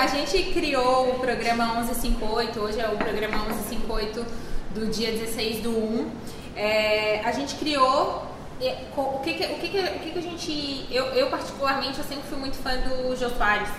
A gente criou o programa 1158, hoje é o programa 1158 do dia 16 do 1. É, a gente criou. O que, o que, o que a gente. Eu, eu, particularmente, eu sempre fui muito fã do Jô Soares.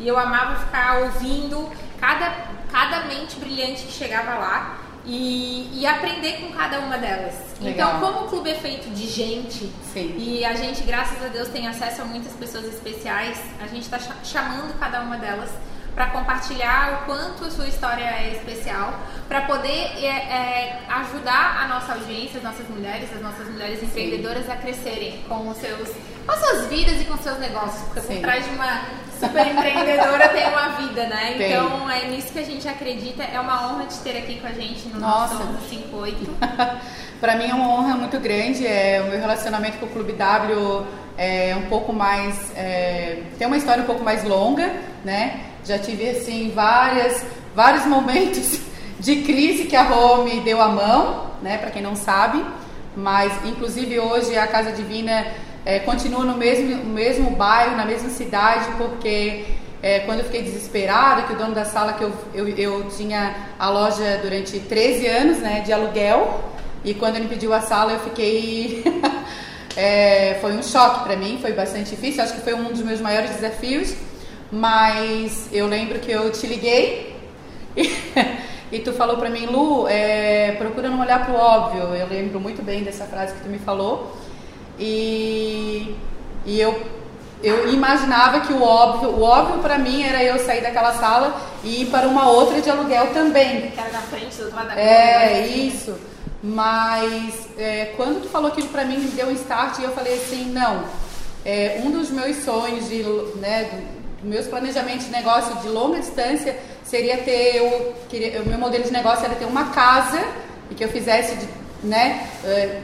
E eu amava ficar ouvindo cada, cada mente brilhante que chegava lá e, e aprender com cada uma delas. Legal. Então, como o clube é feito de gente Sim. e a gente, graças a Deus, tem acesso a muitas pessoas especiais, a gente está chamando cada uma delas para compartilhar o quanto a sua história é especial, para poder é, é, ajudar a nossa audiência, as nossas mulheres, as nossas mulheres empreendedoras a crescerem com os seus, com as suas vidas e com os seus negócios, porque Sim. por trás de uma super empreendedora tem uma vida, né? Tem. Então é nisso que a gente acredita. É uma honra te ter aqui com a gente no Nossa. nosso 58. Para mim é uma honra muito grande. É, o meu relacionamento com o Clube W é um pouco mais. é, tem uma história um pouco mais longa, né? Já tive assim várias, vários momentos de crise que a Rô me deu a mão, né? Para quem não sabe. Mas inclusive hoje a Casa Divina é, no mesmo, mesmo bairro, na mesma cidade, porque é, quando eu fiquei desesperada, que o dono da sala que eu, eu, eu tinha a loja durante 13 anos, né, de aluguel, e quando ele pediu a sala eu fiquei é, foi um choque para mim, foi bastante difícil, acho que foi um dos meus maiores desafios, mas eu lembro que eu te liguei e, e tu falou para mim, Lu, é, procura não olhar pro óbvio. Eu lembro muito bem dessa frase que tu me falou e, e eu eu imaginava que o óbvio, o óbvio para mim era eu sair daquela sala e ir para uma outra de aluguel também. Que era na frente do outro lado da É, assim. isso. Mas é, quando tu falou aquilo pra mim, me deu um start e eu falei assim, não. É, um dos meus sonhos, de, né, do- dos meus planejamentos de negócio de longa distância seria ter, eu queria, o meu modelo de negócio era ter uma casa e que eu fizesse, de, né, é,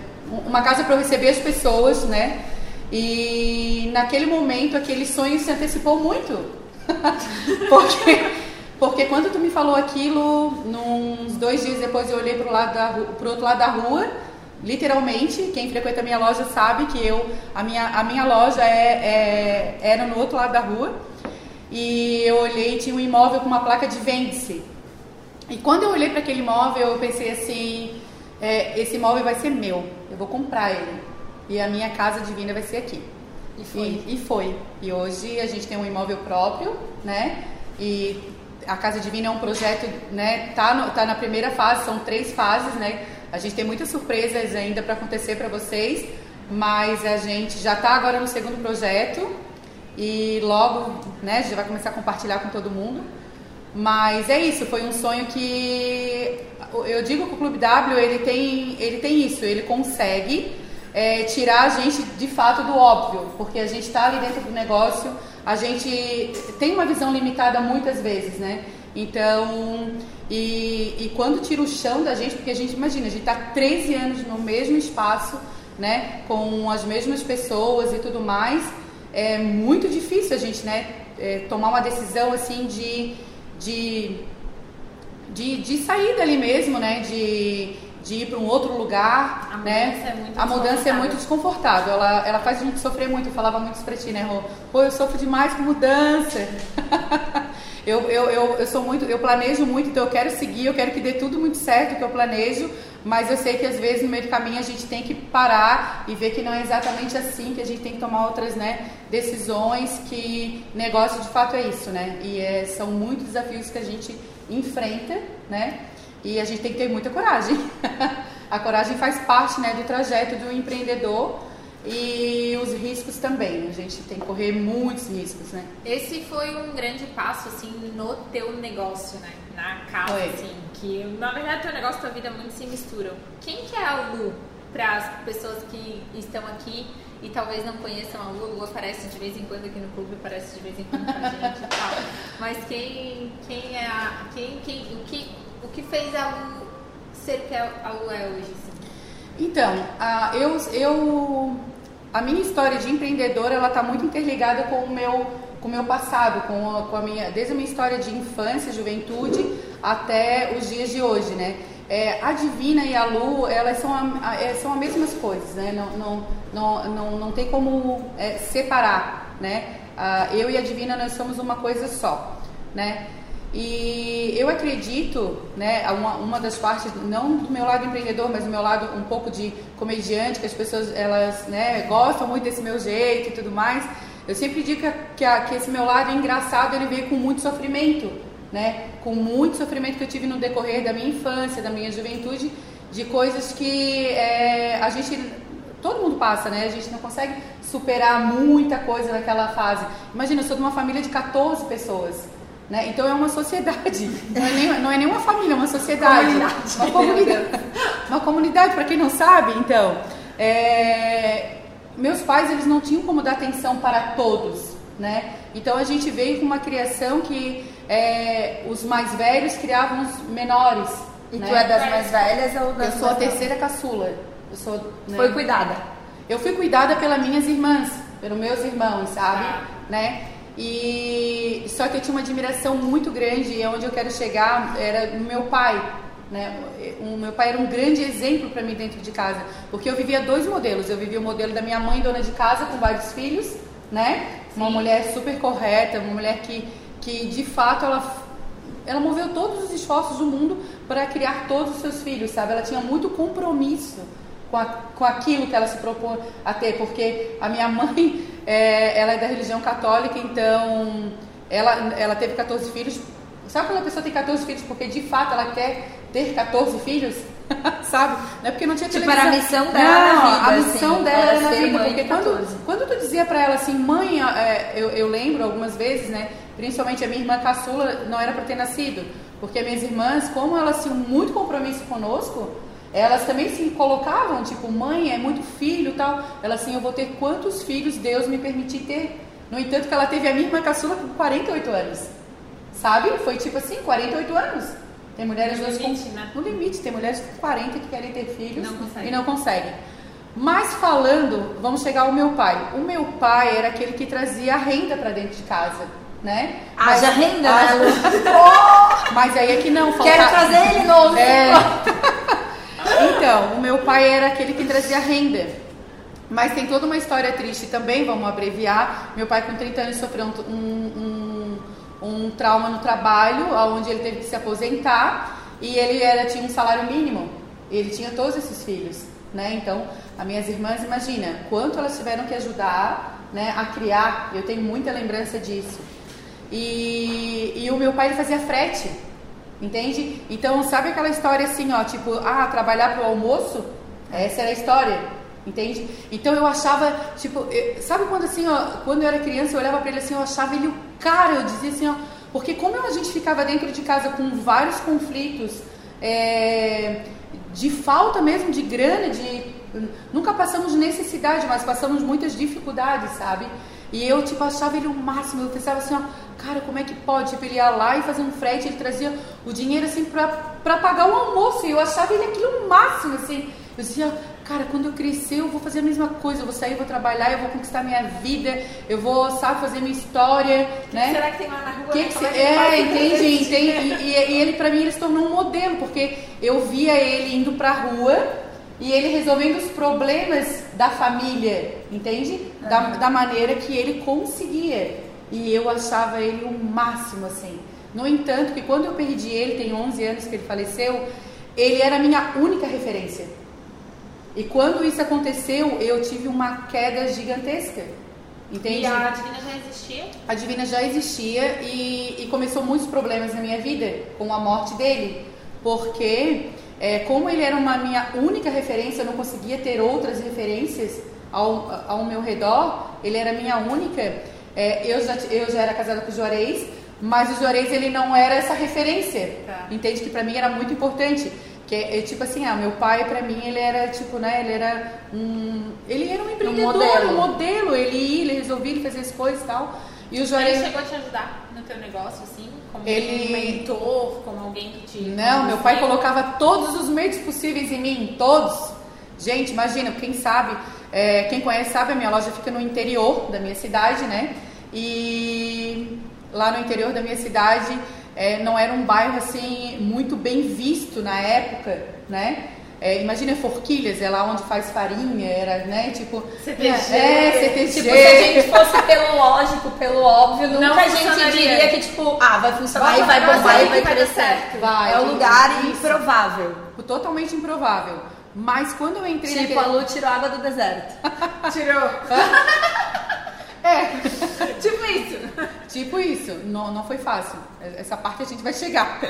uma casa para receber as pessoas, né. E naquele momento aquele sonho se antecipou muito, porque porque quando tu me falou aquilo, uns dois dias depois eu olhei pro, lado da, pro outro lado da rua, literalmente, quem frequenta a minha loja sabe que eu, a minha, a minha loja é, é- era no outro lado da rua, e eu olhei tinha um imóvel com uma placa de vende-se. E quando eu olhei para aquele imóvel, eu pensei assim, é, esse imóvel vai ser meu, eu vou comprar ele, e a minha casa divina vai ser aqui. E foi. E, e foi. E hoje a gente tem um imóvel próprio, né? E a Casa Divina é um projeto, né? Tá, no- tá na primeira fase, são três fases, né? A gente tem muitas surpresas ainda para acontecer para vocês, mas a gente já está agora no segundo projeto e logo, né? A gente vai começar a compartilhar com todo mundo. Mas é isso, foi um sonho que eu digo que o Clube W ele tem, ele tem isso, ele consegue é, tirar a gente de fato do óbvio, porque a gente está ali dentro do negócio, a gente tem uma visão limitada muitas vezes, né? Então, e, e quando tira o chão da gente, porque a gente imagina, a gente está 13 anos no mesmo espaço, né? Com as mesmas pessoas e tudo mais, é muito difícil a gente, né? é, tomar uma decisão assim de, de, de, de sair dali mesmo, né? De, de ir para um outro lugar, A né? mudança é muito a mudança é muito desconfortável. Ela, ela faz a gente sofrer muito. Eu falava muito isso pra ti, né, Rô? Pô, eu sofro demais com mudança. eu, eu, eu, eu sou muito, eu planejo muito, então eu quero seguir, eu quero que dê tudo muito certo que eu planejo, mas eu sei que às vezes no meio do caminho a gente tem que parar e ver que não é exatamente assim, que a gente tem que tomar outras né, decisões, que negócio de fato é isso, né? E é, são muitos desafios que a gente enfrenta, né? E a gente tem que ter muita coragem. a coragem faz parte né, do trajeto do empreendedor e os riscos também. A gente tem que correr muitos riscos, né? Esse foi um grande passo, assim, no teu negócio, né? Na casa, Foi. assim, que na verdade teu negócio e tua vida muito se misturam. Quem que é a Lu para as pessoas que estão aqui e talvez não conheçam a Lu? A Lu aparece de vez em quando aqui no clube, aparece de vez em quando com a gente e tal. Mas quem, quem é a. Quem, quem, o, que, o que fez a Lu ser o que a Lu é hoje, assim? Então, a, eu, eu, a minha história de empreendedora, ela está muito interligada com o meu, com o meu passado, com a, com a minha, desde a minha história de infância, juventude, até os dias de hoje, né? É, a Divina e a Lu, elas são, a, é, são as mesmas coisas, né? Não, não, não, não, não tem como é, separar, né? Ah, eu e a Divina, nós somos uma coisa só. né? E eu acredito, né, uma, uma das partes, não do meu lado empreendedor, mas do meu lado um pouco de comediante, que as pessoas elas, né, gostam muito desse meu jeito e tudo mais. Eu sempre digo que, que, que esse meu lado engraçado ele veio com muito sofrimento, né, com muito sofrimento que eu tive no decorrer da minha infância, da minha juventude, de coisas que é, a gente todo mundo passa, né? A gente não consegue superar muita coisa naquela fase. Imagina, eu sou de uma família de 14 pessoas. Né? Então é uma sociedade, não é, nem, não é nem uma família, é uma sociedade. Comunidade. Uma comunidade. Uma comunidade, para quem não sabe, então. É, meus pais eles não tinham como dar atenção para todos. Né? Então a gente veio com uma criação que é, os mais velhos criavam os menores. E né? tu é das mais velhas ou das Eu sou a terceira caçula. Eu sou, né? Foi cuidada? Eu fui cuidada pelas minhas irmãs, pelos meus irmãos, sabe? Ah. Né? E só que eu tinha uma admiração muito grande e onde eu quero chegar era no meu pai, né? O meu pai era um grande exemplo para mim dentro de casa, porque eu vivia dois modelos. Eu vivia o modelo da minha mãe, dona de casa, com vários filhos, né? Sim. Uma mulher super correta, uma mulher que, que de fato ela ela moveu todos os esforços do mundo para criar todos os seus filhos, sabe? Ela tinha muito compromisso com, a, com aquilo que ela se propôs a ter, porque a minha mãe, é, ela é da religião católica, então ela, ela teve 14 filhos. Sabe quando a pessoa tem 14 filhos porque de fato ela quer ter 14 filhos? Sabe? Não é porque não tinha tipo, televisão. era a missão dela não, na vida. a missão assim, dela era na vida. Porque quando, quando tu dizia pra ela assim, mãe, é, eu, eu lembro algumas vezes, né? Principalmente a minha irmã caçula não era para ter nascido. Porque minhas irmãs, como elas tinham muito compromisso conosco, elas também se colocavam, tipo, mãe, é muito filho tal. Ela assim, eu vou ter quantos filhos Deus me permitir ter. No entanto, que ela teve a minha irmã caçula com 48 anos. Sabe? Foi tipo assim, 48 anos. Tem mulheres no limite, com, né? no limite, tem mulheres com 40 que querem ter filhos não e não conseguem. Mas falando, vamos chegar ao meu pai. O meu pai era aquele que trazia a renda para dentro de casa, né? Haja renda, haja... né? oh! Mas aí é que não. Falta... Quero trazer ele novo. É... então, o meu pai era aquele que trazia renda. Mas tem toda uma história triste também, vamos abreviar. Meu pai com 30 anos sofreu um, um, um trauma no trabalho, onde ele teve que se aposentar e ele era, tinha um salário mínimo. Ele tinha todos esses filhos, né? Então, as minhas irmãs, imagina quanto elas tiveram que ajudar, né, a criar. Eu tenho muita lembrança disso. E, e o meu pai fazia frete, entende? Então, sabe aquela história assim, ó, tipo, ah, trabalhar pro almoço? Essa era a história, entende? Então eu achava, tipo, eu, sabe quando assim, ó, quando eu era criança, eu olhava para ele assim, eu achava ele o cara, eu dizia assim, ó, porque como a gente ficava dentro de casa com vários conflitos, é, de falta mesmo de grana, de nunca passamos necessidade, mas passamos muitas dificuldades, sabe? E eu, tipo, achava ele o máximo. Eu pensava assim, ó, cara, como é que pode? Tipo, ele ia lá e fazia um frete, ele trazia o dinheiro, assim, pra, pra pagar o almoço. E eu achava ele aquilo o máximo, assim. Eu dizia, cara, quando eu crescer, eu vou fazer a mesma coisa. Eu vou sair, eu vou trabalhar, eu vou conquistar minha vida, eu vou, sabe, fazer minha história, que né? Que será que tem lá na rua? Que que se... É, entende? entende? E, e, ele, pra mim, ele se tornou um modelo, porque eu via ele indo pra rua e ele resolvendo os problemas da família, entende? Da, da maneira que ele conseguia. E eu achava ele o máximo, assim. No entanto, que quando eu perdi ele, tem 11 anos que ele faleceu, ele era a minha única referência. E quando isso aconteceu, eu tive uma queda gigantesca. Entende? E a Divina já existia? A Divina já existia e, e começou muitos problemas na minha vida com a morte dele. Porque é, como ele era uma minha única referência, eu não conseguia ter outras referências ao, ao meu redor, ele era minha única. É, eu, já, eu já era casada com o Juarez, mas o Juarez ele não era essa referência. Tá. Entende que para mim era muito importante. Que é, é tipo assim, ah, meu pai para mim ele era tipo, né, ele era um, ele era um empreendedor, um modelo, um modelo. ele ia, ele resolvia, ele fazia as coisas e tal. E o Juarez ele chegou a te ajudar no teu negócio assim? Como ele... um mentor, como alguém que te. Não, meu pai colocava todos os meios possíveis em mim, todos. Gente, imagina, quem sabe, é, quem conhece sabe, a minha loja fica no interior da minha cidade, né? E lá no interior da minha cidade é, não era um bairro assim muito bem visto na época, né? É, imagina forquilhas, é lá onde faz farinha, era, né, tipo... CTG. É, CTG. Tipo, se a gente fosse pelo lógico, pelo óbvio, nunca Não a gente diria que, tipo, ah, vai funcionar Vai, e vai bombar vai, e vai dar certo. Vai, é um lugar isso. improvável. Totalmente improvável. Mas quando eu entrei Tipo, a Lu tirou água do deserto. Tirou. É, tipo isso. tipo isso. Não, não foi fácil. Essa parte a gente vai chegar.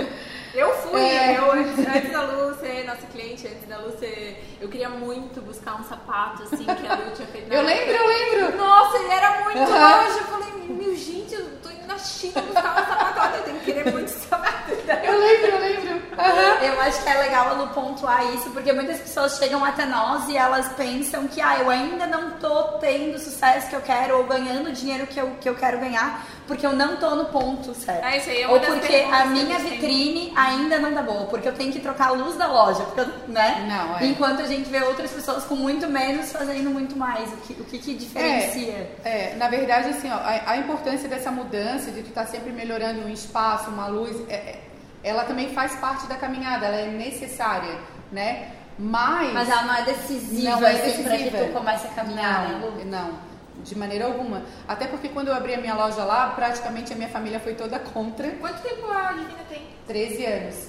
Eu fui, É. eu antes, da Lu ser nossa cliente, antes da Lu ser. Eu queria muito buscar um sapato assim que a Lu tinha feito. Eu época. lembro, eu lembro. Nossa, ele era muito Aham. longe. Eu falei, meu gente, eu tô indo na China buscar um sapato. Eu tenho que querer muito esse sapato. Eu lembro, eu lembro. Aham. Eu acho que é legal a Lu pontuar isso, porque muitas pessoas chegam até nós e elas pensam que ah, eu ainda não tô tendo o sucesso que eu quero ou ganhando o dinheiro que eu, que eu quero ganhar, porque eu não tô no ponto certo. É, isso aí é uma ou porque a minha vitrine ainda não tá boa, porque eu tenho que trocar a luz da loja, porque eu, né? Não, é. Enquanto a gente vê outras pessoas com muito menos fazendo muito mais. O que, o que, que diferencia? É, na verdade, assim, ó, a, a importância dessa mudança, de tu estar sempre melhorando um espaço, uma luz, é- é- ela também faz parte da caminhada, ela é necessária, né? Mas. Mas ela não é decisiva, Não é assim, pra que decisiva. tu comece a caminhar, né, Lu? não, não, de maneira alguma. Até porque quando eu abri a minha loja lá, praticamente a minha família foi toda contra. Quanto tempo a Divina tem? 13 anos.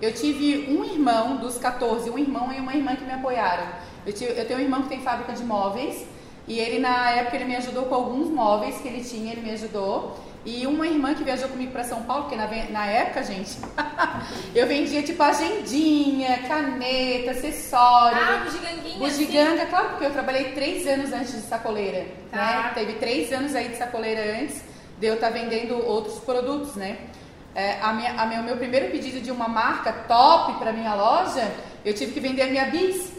Eu tive um irmão dos 14, um irmão e uma irmã que me apoiaram. Eu, tive- eu tenho um irmão que tem fábrica de móveis e ele na época ele me ajudou com alguns móveis que ele tinha, ele me ajudou. E uma irmã que viajou comigo para São Paulo, porque na, na época, gente, eu vendia tipo agendinha, caneta, acessório. Ah, bugiganguinha. Bugiganga, claro, porque eu trabalhei três anos antes de sacoleira, Tá. né? Teve três anos aí de sacoleira antes de eu estar vendendo outros produtos, né? É, a minha, a minha- o meu primeiro pedido de uma marca top para minha loja, eu tive que vender a minha bis.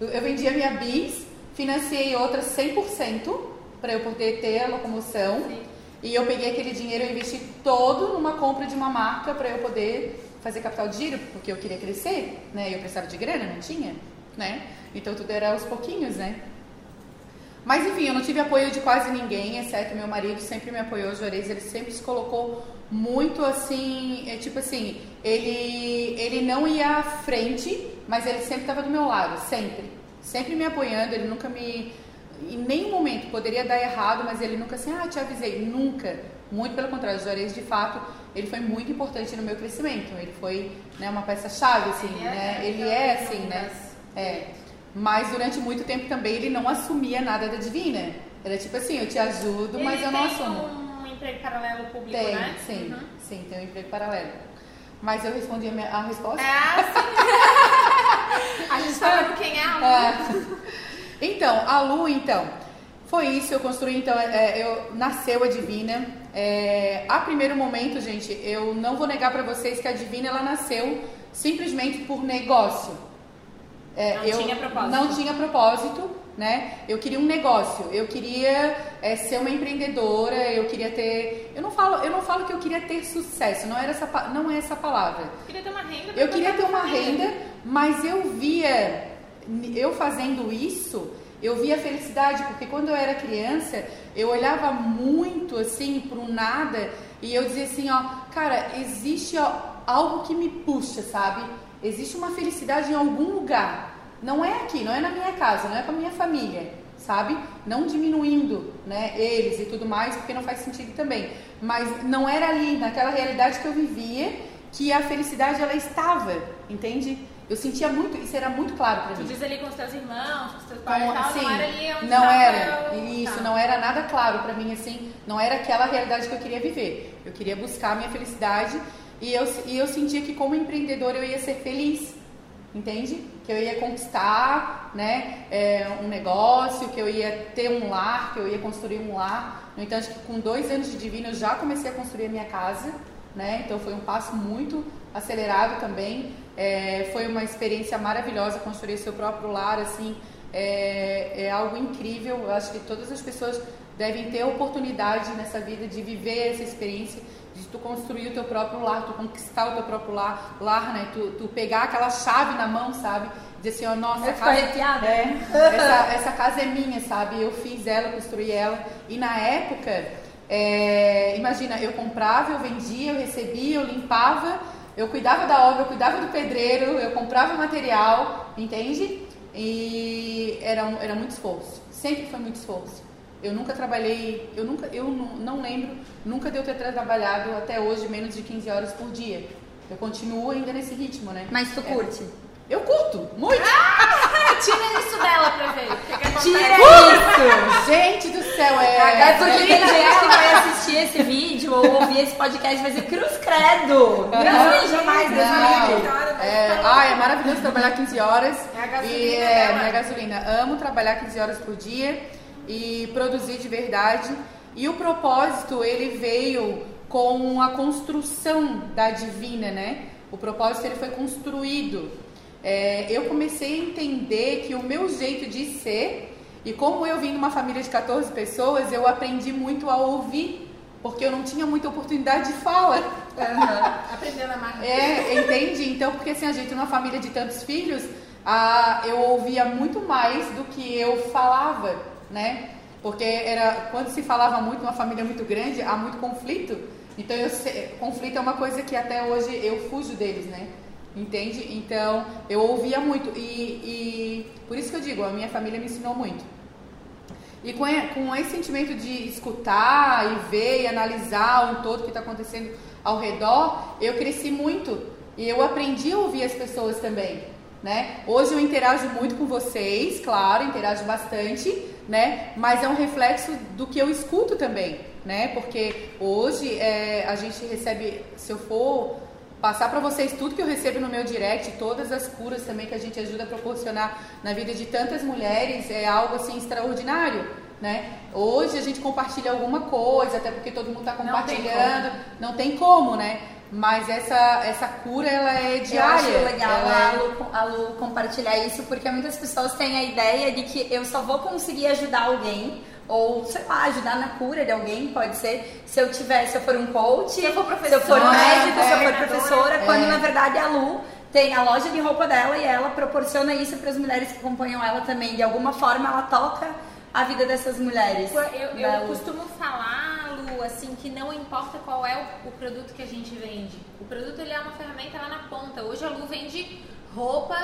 Eu, eu vendi a minha bis, financiei outra 100% para eu poder ter a locomoção. Sim. E eu peguei aquele dinheiro e investi todo numa compra de uma marca para eu poder fazer capital de giro, porque eu queria crescer, né? Eu precisava de grana, não tinha, né? Então tudo era aos pouquinhos, né? Mas enfim, eu não tive apoio de quase ninguém, exceto meu marido, sempre me apoiou, o Juarez, ele sempre se colocou muito assim, é, tipo assim, ele, ele não ia à frente, mas ele sempre estava do meu lado, sempre. Sempre me apoiando, ele nunca me. Em nenhum momento poderia dar errado, mas ele nunca assim, ah, te avisei, nunca. Muito pelo contrário, o Juarez, de fato, ele foi muito importante no meu crescimento. Ele foi né, uma peça-chave, assim, Ele é, né? Ele é ele assim, é né? das- É. Mas durante muito tempo também ele não assumia nada da Divina. Era tipo assim, eu te ajudo, mas Ele eu não tem assumo. um emprego paralelo público, Tem, né? sim, Uhum. sim, tem um emprego paralelo. Mas eu respondi a, minha, a resposta. É assim. a gente tá vendo quem é a. É. Então, a Lu, então, foi isso, eu construí, então, é, eu, nasceu a Divina. É, a primeiro momento, gente, eu não vou negar pra vocês que a Divina, ela nasceu simplesmente por negócio. É, Não eu tinha propósito. Não tinha propósito, né? Eu queria um negócio, eu queria é, ser uma empreendedora, eu queria ter... Eu não falo, eu não falo que eu queria ter sucesso, não, era essa, não é essa palavra. Queria ter uma renda. Eu queria ter uma renda, mas eu via, eu fazendo isso, eu via felicidade, porque quando eu era criança, eu olhava muito assim para o nada e eu dizia assim, ó, cara, existe ó, algo que me puxa, sabe? Existe uma felicidade em algum lugar. Não é aqui, não é na minha casa, não é com a minha família, sabe? Não diminuindo, né, eles e tudo mais, porque não faz sentido também. Mas não era ali, naquela realidade que eu vivia, que a felicidade ela estava, entende? Eu sentia muito, isso era muito claro para Tu mim. diz ali com os teus irmãos, com os teus pais Então, assim, não era ali onde não era, o- isso, tá. não era nada claro pra mim, assim, não era aquela realidade que eu queria viver. Eu queria buscar a minha felicidade e eu, e eu sentia que como empreendedora eu ia ser feliz, entende? Que eu ia conquistar, né, é, um negócio, que eu ia ter um lar, que eu ia construir um lar. No entanto, que com dois anos de divino eu já comecei a construir a minha casa, né? Então foi um passo muito acelerado também. É, foi uma experiência maravilhosa construir seu próprio lar, assim, é, é algo incrível. Eu acho que todas as pessoas devem ter oportunidade nessa vida de viver essa experiência, de tu construir o teu próprio lar, tu conquistar o teu próprio lar, lar né? Tu, tu pegar aquela chave na mão, sabe? Dizer assim, ó, nossa, Eu a fico casa, é, essa, essa casa é minha, sabe? Eu fiz ela, construí ela. E na época, é, imagina, eu comprava, eu vendia, eu recebia, eu limpava, Eu cuidava da obra, eu cuidava do pedreiro, eu comprava material, entende? E era, era muito esforço. Sempre foi muito esforço. Eu nunca trabalhei, eu nunca, eu não, não lembro, nunca de eu ter trabalhado até hoje menos de 15 horas por dia. Eu continuo ainda nesse ritmo, né? Mas tu É. curte? Eu curto, muito! Tira isso dela pra ver. Tira isso! Gente do céu, é. É porque tem gente que vai assistir esse vídeo ou ouvir esse podcast e vai dizer Cruz Credo! Não, jamais, Deus me é, ah, é maravilhoso trabalhar 15 horas. É a gasolina e é minha gasolina. Amo trabalhar 15 horas por dia e produzir de verdade. E o propósito, ele veio com a construção da divina, né? O propósito, ele foi construído. É, eu comecei a entender que o meu jeito de ser, e como eu vim de uma família de 14 pessoas, eu aprendi muito a ouvir, porque eu não tinha muita oportunidade de fala. Aprendendo a marca. É, entende? Então, porque assim, a gente numa família de tantos filhos, ah, eu ouvia muito mais do que eu falava, né? Porque era quando se falava muito numa família muito grande, há muito conflito. Então, eu conflito é uma coisa que até hoje eu fujo deles, né? Entende? Então, eu ouvia muito. E, e por isso que eu digo, a minha família me ensinou muito. E com, com esse sentimento de escutar e ver e analisar o todo que está acontecendo ao redor, eu cresci muito e eu aprendi a ouvir as pessoas também, né? Hoje eu interajo muito com vocês, claro, interajo bastante, né? Mas é um reflexo do que eu escuto também, né? Porque hoje é, a gente recebe, se eu for passar para vocês tudo que eu recebo no meu direct, todas as curas também que a gente ajuda a proporcionar na vida de tantas mulheres, é algo assim extraordinário, né? Hoje a gente compartilha alguma coisa, até porque todo mundo está tem compartilhando, não tem como, né? Mas essa, essa cura, ela é Eu diária. acho legal ela a é- Lu, a Lu compartilhar isso, porque muitas pessoas têm a ideia de que eu só vou conseguir ajudar alguém, ou sei lá, ajudar na cura de alguém, pode ser se eu tiver, se eu for um coach, se eu for se eu for médico, se eu for professora, É. quando na verdade a Lu tem a loja de roupa dela e ela proporciona isso para as mulheres que acompanham ela também. De alguma forma ela toca a vida dessas mulheres. Eu, eu Lu. costumo falar, Lu, assim, que não importa qual é o, o produto que a gente vende. O produto ele é uma ferramenta lá na ponta. Hoje a Lu vende roupa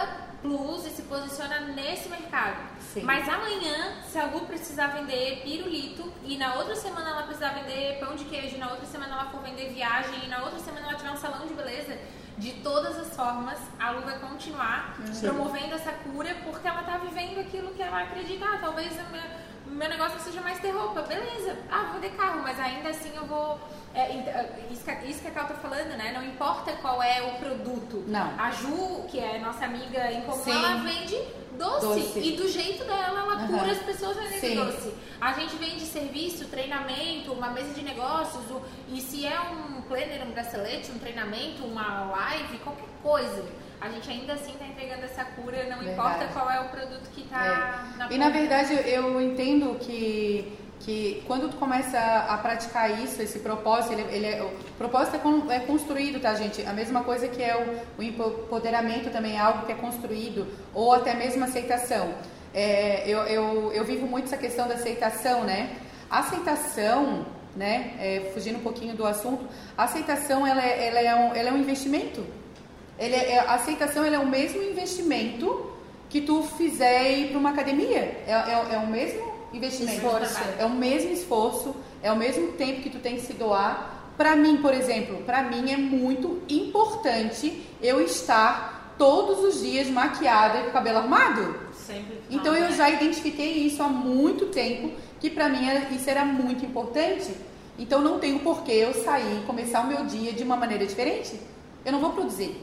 plus e se posiciona nesse mercado. Sim. Mas amanhã, se a Lu precisar vender pirulito e na outra semana ela precisar vender pão de queijo, e na outra semana ela for vender viagem e na outra semana ela tiver um salão de beleza, de todas as formas, a Lu vai continuar Sim. promovendo essa cura porque ela tá vivendo aquilo que ela acredita. Ah, talvez meu, o meu negócio seja mais ter roupa, beleza. Ah, vou vender carro, mas ainda assim eu vou. é, é, isso, que, isso que a Cal tá falando, né? Não importa qual é o produto. Não. A Ju, que é nossa amiga em comum, Sim. ela vende doce. Doce. E do jeito dela, ela Aham. cura as pessoas vendendo doce. A gente vende serviço, treinamento, uma mesa de negócios, o- e se é um planner, um bracelete, um treinamento, uma live, qualquer coisa. A gente ainda assim está entregando essa cura, não Verdade. importa qual é o produto que está É. na E na verdade eu entendo que, que quando tu começa a praticar isso, esse propósito, ele, ele é, o propósito é, con- é construído, tá gente? A mesma coisa que é o, o empoderamento também é algo que é construído, ou até mesmo aceitação. É, eu, eu, eu vivo muito essa questão da aceitação, né? Aceitação, né, é, fugindo um pouquinho do assunto, a aceitação ela é, ela é, um, ela é um investimento. Ele é, é- a aceitação ela é o mesmo investimento que tu fizer para uma academia. É, é, é o mesmo investimento. Esforço. É o mesmo esforço, é o mesmo tempo que tu tem que se doar. Para mim, por exemplo, para mim é muito importante eu estar todos os dias maquiada e com o cabelo arrumado. Sempre Então eu né? já identifiquei isso há muito tempo, que pra mim era- isso era muito importante. Então não tenho porquê eu sair e começar o meu dia de uma maneira diferente. Eu não vou produzir,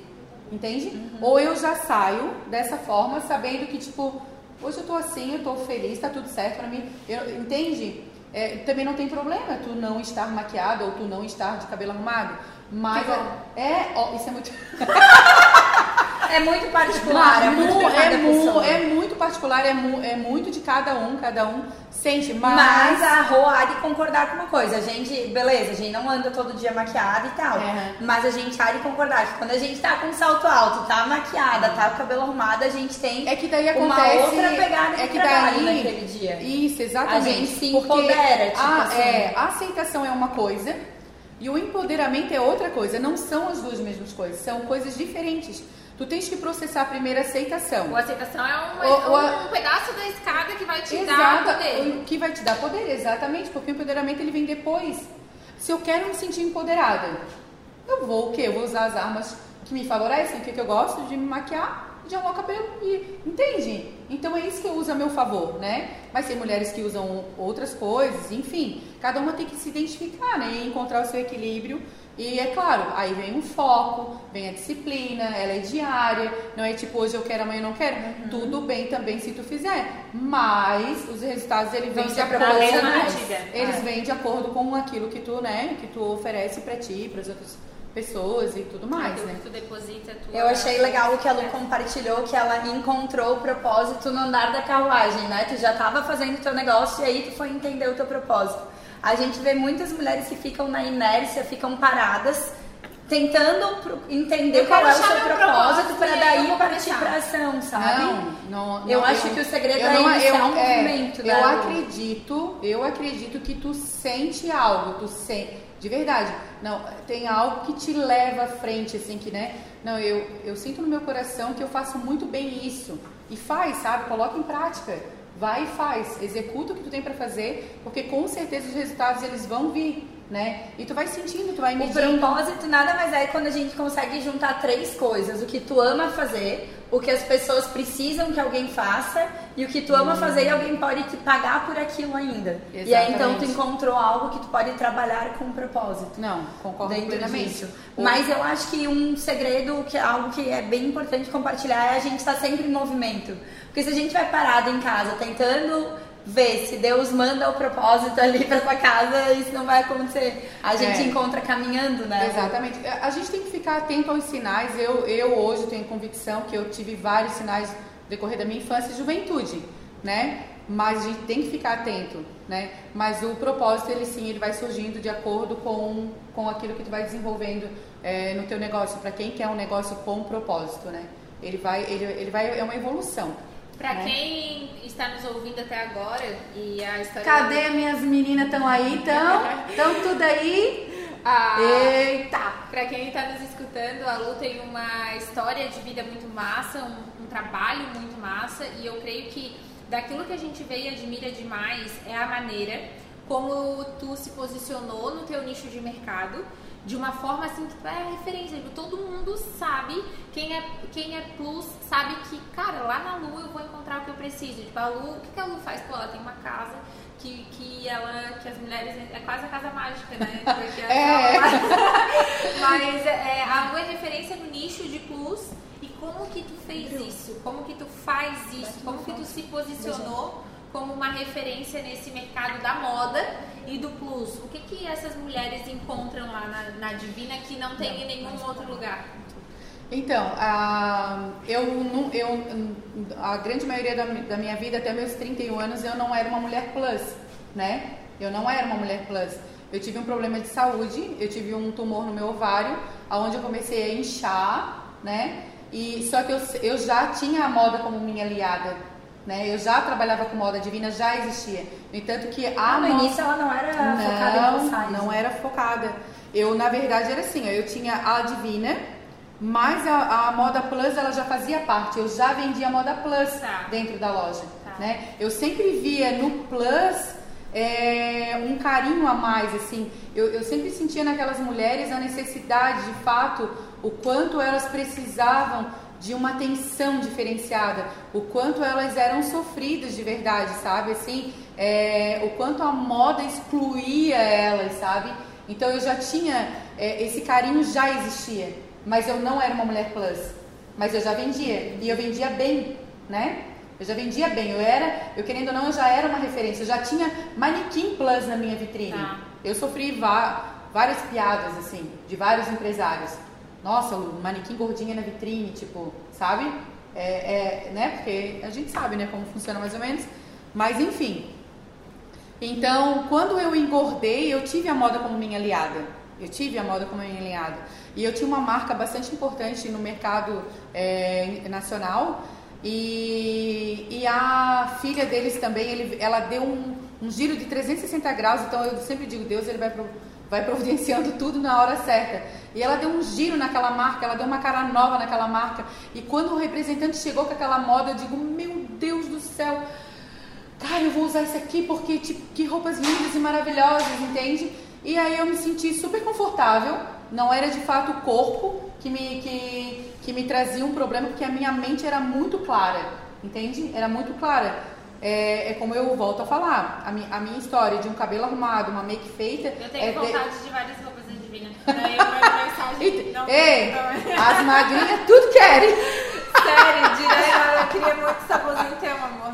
entende? Uhum. Ou eu já saio dessa forma, sabendo que tipo, hoje eu tô assim, eu tô feliz, tá tudo certo pra mim. Eu- entende? É, também não tem problema tu não estar maquiada ou tu não estar de cabelo arrumado. Mas bom. é, ó, isso é muito É muito particular, é muito mu- é, mu- é muito particular, é, mu- é muito de cada um, cada um sente, mas, Mas a Rô há de concordar com uma coisa. A gente, beleza, a gente não anda todo dia maquiada e tal. É. Mas a gente há de concordar que quando a gente tá com salto alto, tá maquiada, tá com o cabelo arrumado, a gente tem é que daí uma acontece outra pegada é que daí naquele dia. Isso, exatamente. A gente se empodera, tipo a, assim. é, a aceitação é uma coisa, E o empoderamento é outra coisa, não são as duas mesmas coisas, são coisas diferentes. Tu tens que processar primeiro a aceitação. A aceitação é um, um, um pedaço da escada que vai te dar poder. Que vai te dar poder, exatamente, porque o empoderamento ele vem depois. Se eu quero me sentir empoderada, eu vou o quê? Eu vou usar as armas que me favorecem, o que, que eu gosto de me maquiar, de alongar o cabelo e entende? Então é isso que eu uso a meu favor, né? Mas tem mulheres que usam outras coisas, enfim, cada uma tem que se identificar, né? E encontrar o seu equilíbrio. E é claro, aí vem um foco, vem a disciplina, ela é diária, não é tipo hoje eu quero, amanhã eu não quero. Uhum. Tudo bem também se tu fizer, mas os resultados ele vêm de acordo, eles é. vêm de acordo com aquilo que tu, né, que tu oferece para ti, para as outras pessoas e tudo mais, ah, né? Tu deposita tua... Eu achei legal o que a Lu compartilhou, que ela encontrou o propósito no andar da carruagem, né? Tu já estava fazendo o teu negócio e aí tu foi entender o teu propósito. A gente vê muitas mulheres que ficam na inércia, ficam paradas, tentando entender qual é o seu propósito para daí partir para ação, sabe? Não, não, não eu acho eu, que o segredo é não, eu, um é, movimento. Eu acredito, eu acredito que tu sente algo, tu sente de verdade. Não, tem algo que te leva à frente, assim, que, né? Não, eu, eu sinto no meu coração que eu faço muito bem isso. E faz, sabe? Coloca em prática. Vai e faz. Executa o que tu tem para fazer, porque com certeza os resultados eles vão vir né? E tu vai sentindo, tu vai medindo. O propósito nada mais é quando a gente consegue juntar três coisas: o que tu ama fazer, o que as pessoas precisam que alguém faça e o que tu ama fazer e alguém pode te pagar por aquilo ainda. Exatamente. E aí então tu encontrou algo que tu pode trabalhar com um propósito. Não, concordo plenamente. Mas eu acho que um segredo, que é algo que é bem importante compartilhar é a gente estar tá sempre em movimento. Porque se a gente vai parado em casa tentando ver se Deus manda o propósito ali para sua casa, isso não vai acontecer. A gente é. encontra caminhando, né? Exatamente. A gente tem que ficar atento aos sinais. Eu, eu hoje tenho convicção que eu tive vários sinais no decorrer da minha infância e juventude, né? Mas a gente tem que ficar atento, né? Mas o propósito, ele sim, ele vai surgindo de acordo com, com aquilo que tu vai desenvolvendo é, no teu negócio. Para quem quer um negócio com propósito, né? Ele vai, ele, ele vai, é uma evolução. Para né? quem está nos ouvindo até agora e a história. Cadê do... minhas meninas? Estão aí? Estão? Estão tudo aí? Ah, Eita! Para quem está nos escutando, a Lu tem uma história de vida muito massa, um, um trabalho muito massa e eu creio que daquilo que a gente vê e admira demais é a maneira como tu se posicionou no teu nicho de mercado de uma forma assim que é referência. Tipo, todo mundo sabe, quem é, quem é plus sabe que, cara, lá na Lu eu vou encontrar o que eu preciso. Tipo, a Lu, o que, que a Lu faz? Pô, ela tem uma casa que, que ela, que as mulheres, é quase a casa mágica, né? Porque é. Mas é, a Lu é referência no nicho de plus. E como que tu fez isso? Como que tu faz isso? Como que tu se posicionou como uma referência nesse mercado da moda e do plus. O que, que essas mulheres encontram lá na, na Divina que não tem não, em nenhum outro lugar? Então, a, eu, eu, a grande maioria da, da, minha vida, até meus 31 anos, eu não era uma mulher plus, né? Eu não era uma mulher plus. Eu tive um problema de saúde, eu tive um tumor no meu ovário, aonde eu comecei a inchar, né? E só que eu, eu já tinha a moda como minha aliada né? Eu já trabalhava com moda divina, já existia. No entanto que a no início ela não era não, focada em plus size. Não era focada. Eu, na verdade, era assim, eu tinha a divina, mas a, a, moda plus ela já fazia parte. Eu já vendia moda plus tá. dentro da loja. Tá. Né? Eu sempre via no plus é, um carinho a mais, assim. Eu, eu sempre sentia naquelas mulheres a necessidade, de fato, o quanto elas precisavam de uma atenção diferenciada, o quanto elas eram sofridas de verdade, sabe? Assim, é, o quanto a moda excluía elas, sabe? Então eu já tinha, é, esse carinho já existia, mas eu não era uma mulher plus, mas eu já vendia, e eu vendia bem, né? Eu já vendia bem, eu era, eu querendo ou não, eu já era uma referência, eu já tinha manequim plus na minha vitrine. Ah. Eu sofri várias piadas, assim, de vários empresários nossa, o manequim gordinha na vitrine, tipo, sabe? É, é, né? Porque a gente sabe, né, como funciona mais ou menos. Mas enfim. Então, quando eu engordei, eu tive a moda como minha aliada. Eu tive a moda como minha aliada. E eu tinha uma marca bastante importante no mercado é, nacional. E, e a filha deles também, ele, ela deu um, um giro de 360 graus. Então, eu sempre digo, Deus ele vai vai providenciando tudo na hora certa. E ela deu um giro naquela marca, ela deu uma cara nova naquela marca. E quando o representante chegou com aquela moda, eu digo, meu Deus do céu, cara, eu vou usar isso aqui porque tipo, que roupas lindas e maravilhosas, entende? E aí eu me senti super confortável. Não era de fato o corpo que me, que, que me trazia um problema, porque a minha mente era muito clara, entende? Era muito clara. É, é como eu volto a falar, a, mi, a minha história de um cabelo arrumado, uma make feita. Eu tenho é vontade de... de várias roupas adivinha. Ei, as magrinhas tudo querem. Sério, direto, eu queria muito essa blusinha teu, amor.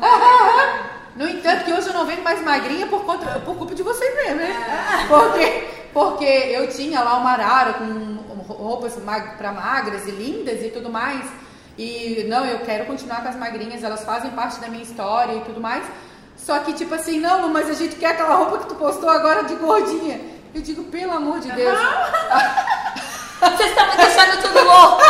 No entanto, que hoje eu não venho mais magrinha por, conta, por culpa de vocês mesmo, né? Porque, porque eu tinha lá uma arara com roupas mag, para magras e lindas e tudo mais. E não, eu quero continuar com as magrinhas, elas fazem parte da minha história e tudo mais. Só que, tipo assim, não, mas a gente quer aquela roupa que tu postou agora de gordinha. Eu digo, pelo amor de Deus. Vocês estão me deixando tudo louco.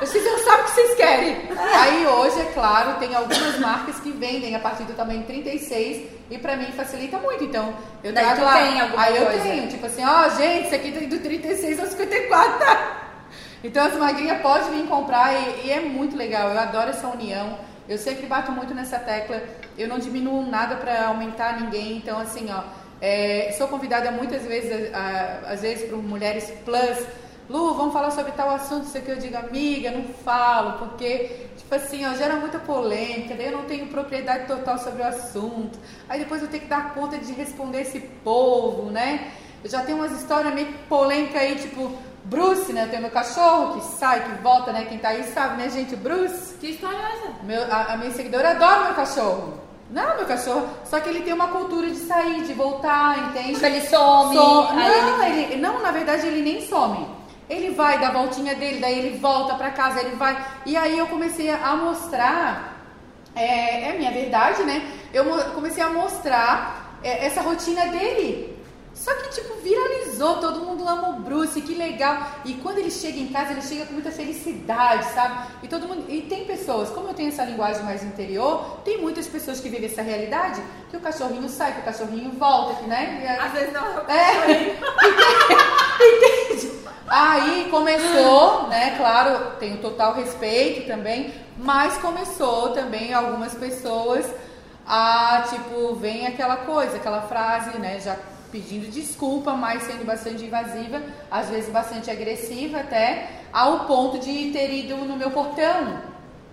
Vocês não sabem o que vocês querem. Aí hoje, é claro, tem algumas marcas que vendem a partir do tamanho 36 e pra mim facilita muito. Então, eu Daí trago lá. tem alguma aí eu coisa. tenho, tipo assim, ó, gente, isso aqui tem do 36 ao 54, tá? Então as magrinhas podem vir comprar e, e é muito legal. Eu adoro essa união. Eu sempre bato muito nessa tecla. Eu não diminuo nada pra aumentar ninguém. Então, assim, ó, é, sou convidada muitas vezes, a- a- às vezes, por mulheres plus. Lu, vamos falar sobre tal assunto, isso aqui eu digo, amiga, não falo, porque, tipo assim, ó, gera muita polêmica, daí eu não tenho propriedade total sobre o assunto, aí depois eu tenho que dar conta de responder esse povo, né? Eu já tenho umas histórias meio polêmicas aí, tipo, Bruce, né? Eu tenho meu cachorro que sai, que volta, né? Quem tá aí sabe, né, gente? Bruce. Que história é essa? Meu, a, a minha seguidora adora meu cachorro. Não, meu cachorro. Só que ele tem uma cultura de sair, de voltar, entende? Tipo, ele some, não, ele... não, na verdade ele nem some. Ele vai dar a voltinha dele, daí ele volta pra casa, ele vai. E aí eu comecei a mostrar, é, é minha verdade, né? Eu comecei a mostrar é, essa rotina dele. Só que, tipo, viralizou, todo mundo ama o Bruce, que legal. E quando ele chega em casa, ele chega com muita felicidade, sabe? E todo mundo. E tem pessoas, como eu tenho essa linguagem mais interior, tem muitas pessoas que vivem essa realidade, que o cachorrinho sai, que o cachorrinho volta, que, né? Às vezes não é é, entende? Aí começou, né? Claro, tenho total respeito também, mas começou também algumas pessoas a, tipo, vem aquela coisa, aquela frase, né? Já pedindo desculpa, mas sendo bastante invasiva, às vezes bastante agressiva até, ao ponto de ter ido no meu portão.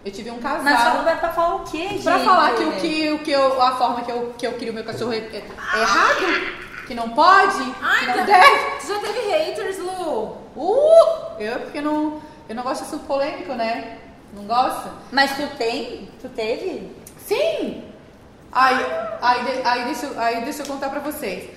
Eu tive um casal. Mas fala pra falar o quê, gente? Pra falar que o que, o que eu, a forma que eu, que eu crio meu cachorro é, é errado, que não pode, Ai, que não tá- deve. Tu já teve haters, Lu? Uh! Eu porque não, eu não gosto de assunto polêmico, né? Não gosto? Mas tu tem? Tu teve? Sim! Aí, aí, aí, deixa, aí deixa eu contar pra vocês.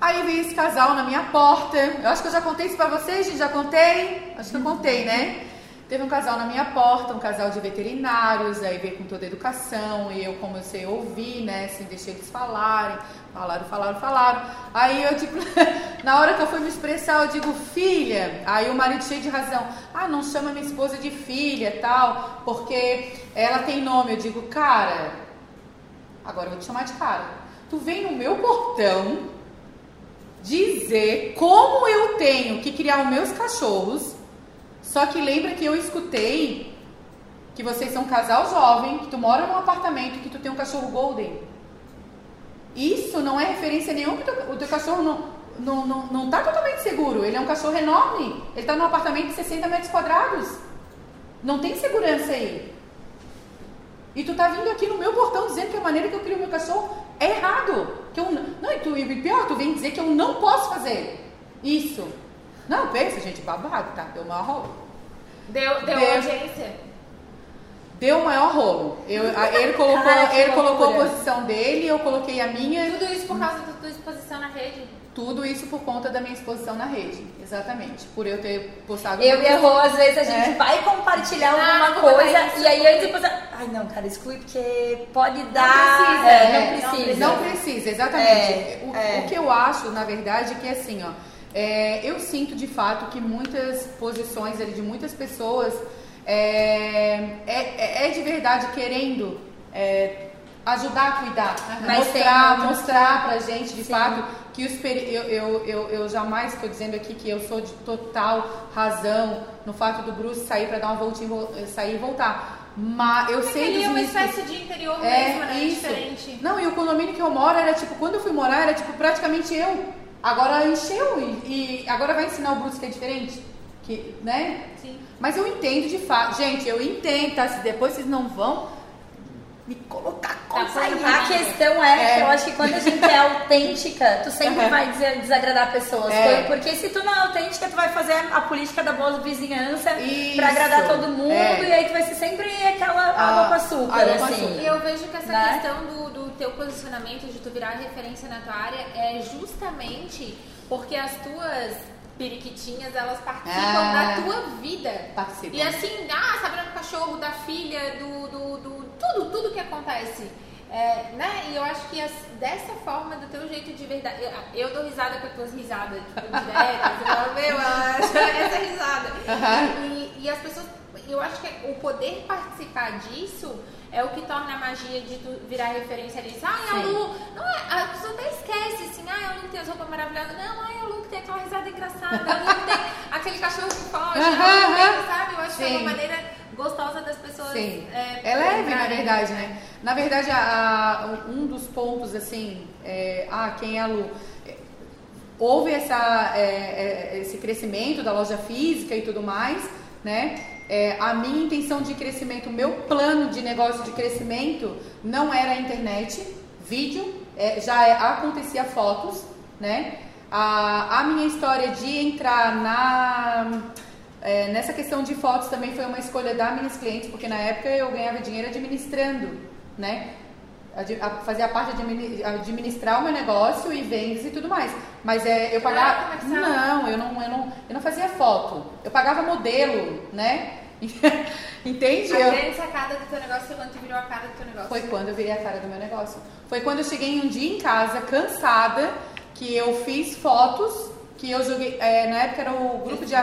Aí veio esse casal na minha porta. Eu acho que eu já contei isso pra vocês, gente. Já contei? Acho que eu contei, né? Teve um casal na minha porta, um casal de veterinários, aí veio com toda a educação, e eu comecei a ouvir, né? Assim, deixei eles falarem, falaram, falaram, falaram. Aí eu, tipo, na hora que eu fui me expressar, eu digo, filha. Aí o marido cheio de razão, ah, não chama minha esposa de filha, tal, porque ela tem nome. Eu digo, cara, agora eu vou te chamar de cara. Tu vem no meu portão dizer como eu tenho que criar os meus cachorros. Só que lembra que eu escutei que vocês são um casal jovem, que tu mora num apartamento, que tu tem um cachorro golden. Isso não é referência nenhuma, que o teu cachorro não, não, não, não tá totalmente seguro. Ele é um cachorro enorme. Ele tá num apartamento de 60 metros quadrados. Não tem segurança aí. E tu tá vindo aqui no meu portão dizendo que a maneira que eu crio meu cachorro é errado. Que eu não, e tu, e pior, tu vem dizer que eu não posso fazer isso. Não, pensa, gente, babado, tá? Deu uma rolo. Deu, deu Deu. audiência? Deu o maior rolo. Eu, a- ele colocou, Cara, ele colocou a posição dele, eu coloquei a minha. Tudo isso por causa da tua exposição na rede? Tudo isso por conta da minha exposição na rede. Exatamente. Por eu ter postado. Eu e Rô, às vezes a gente É. vai compartilhar alguma coisa e aí antes depois. Ai não, cara, exclui porque pode dar. precisa, é, né? não Não precisa. Não precisa, exatamente. É, o, é. o que eu acho, na verdade, é que assim, ó, é, eu sinto de fato que muitas posições ali de muitas pessoas é, é, é de verdade querendo é, ajudar a cuidar, Mas mostrar, mostrar pra gente de Sim. fato que os peri- eu, eu, eu, eu jamais estou dizendo aqui que eu sou de total razão no fato do Bruce sair para dar uma voltinha, e sair e voltar. Mas eu Porque sei dos é uma riscos. espécie de interior É, mesmo, né? isso. Diferente. Não, e o condomínio que eu moro era tipo, quando eu fui morar, era tipo praticamente eu. Agora encheu e, e agora vai ensinar o Bruce que é diferente. Que, né? Sim. Mas eu entendo de fato. Gente, eu entendo, tá? Se depois vocês não vão me colocar Tá. A questão é, É. que eu acho que quando a gente é autêntica, tu sempre Uhum. vai des- desagradar pessoas. É. Porque se tu não é autêntica, tu vai fazer a política da boa vizinhança Isso. pra agradar todo mundo É. e aí tu vai ser sempre aquela Ah, água com açúcar, assim. E eu vejo que essa Né? questão do, do teu posicionamento, de tu virar referência na tua área, é justamente porque as tuas periquitinhas, elas participam Ah. da tua vida. Participam. E assim, ah, sabe do cachorro, da filha, do, do, do- tudo, tudo que acontece. É, né? E eu acho que as- dessa forma, do teu jeito de verdade. Eu, eu dou risada com as tuas risadas, tipo, diretas. Você fala, meu, essa risada. Aham. E, e as pessoas, eu acho que o poder participar disso é o que torna a magia de tu virar referência ali. Ai, a Sim. Lu, não é, a pessoa até esquece assim, ai, a Lu tem as roupas maravilhosas. Não, ai, a Lu que tem aquela risada engraçada, a Lu tem aquele cachorro que foge, tem, sabe? Eu acho que é Sim. uma maneira gostosa das pessoas. Sim. É, É leve, na verdade, né? Na verdade, a- a- um dos pontos, assim, é, ah, quem é a Lu? Houve essa, é, é, esse crescimento da loja física e tudo mais, né? É, a minha intenção de crescimento, o meu plano de negócio de crescimento não era a internet, vídeo, é, já é- acontecia fotos, né? A, a minha história de entrar na é, nessa questão de fotos também foi uma escolha da minhas clientes, porque na época eu ganhava dinheiro administrando, né? Adi- a- Fazia parte de admini- administrar o meu negócio e vendas e tudo mais. Mas é, eu pagava. Ah. Não, eu não, eu não, eu não fazia foto. Eu pagava modelo, né? Entende? A Eu- grande sacada do teu negócio foi quando tu virou a cara do teu negócio. foi quando eu virei a cara do meu negócio. Foi quando eu cheguei um dia em casa, cansada, que eu fiz fotos, que eu joguei. é, na época era o grupo de.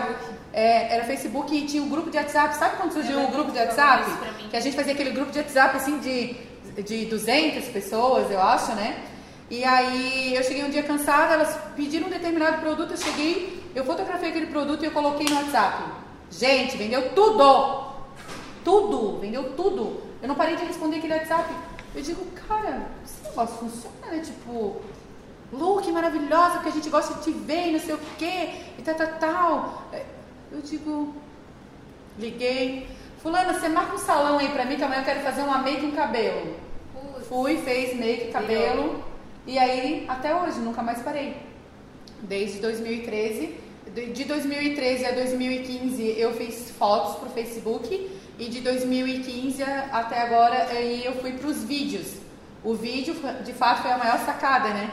É, era Facebook e tinha um grupo de WhatsApp. Sabe quando surgiu o grupo de WhatsApp? Que a gente fazia aquele grupo de WhatsApp assim de, de 200 pessoas, eu acho, né? E aí eu cheguei um dia cansada, elas pediram um determinado produto, eu cheguei, eu fotografei aquele produto e eu coloquei no WhatsApp. Gente, vendeu tudo! Tudo, vendeu tudo. Eu não parei de responder aquele WhatsApp. Eu digo, cara, esse negócio funciona, né? Tipo, Lu, que maravilhosa, que a gente gosta de te ver e não sei o quê, e tal, tal, tal. Eu digo, liguei. Fulana, você marca um salão aí pra mim, que amanhã eu quero fazer uma make e um cabelo. Putz. Fui, fez make, cabelo. E aí, até hoje, nunca mais parei. Desde 2013. De de 2013 a 2015 eu fiz fotos pro Facebook. E de 2015 até agora aí eu fui pros vídeos. O vídeo, de fato, foi a maior sacada, né?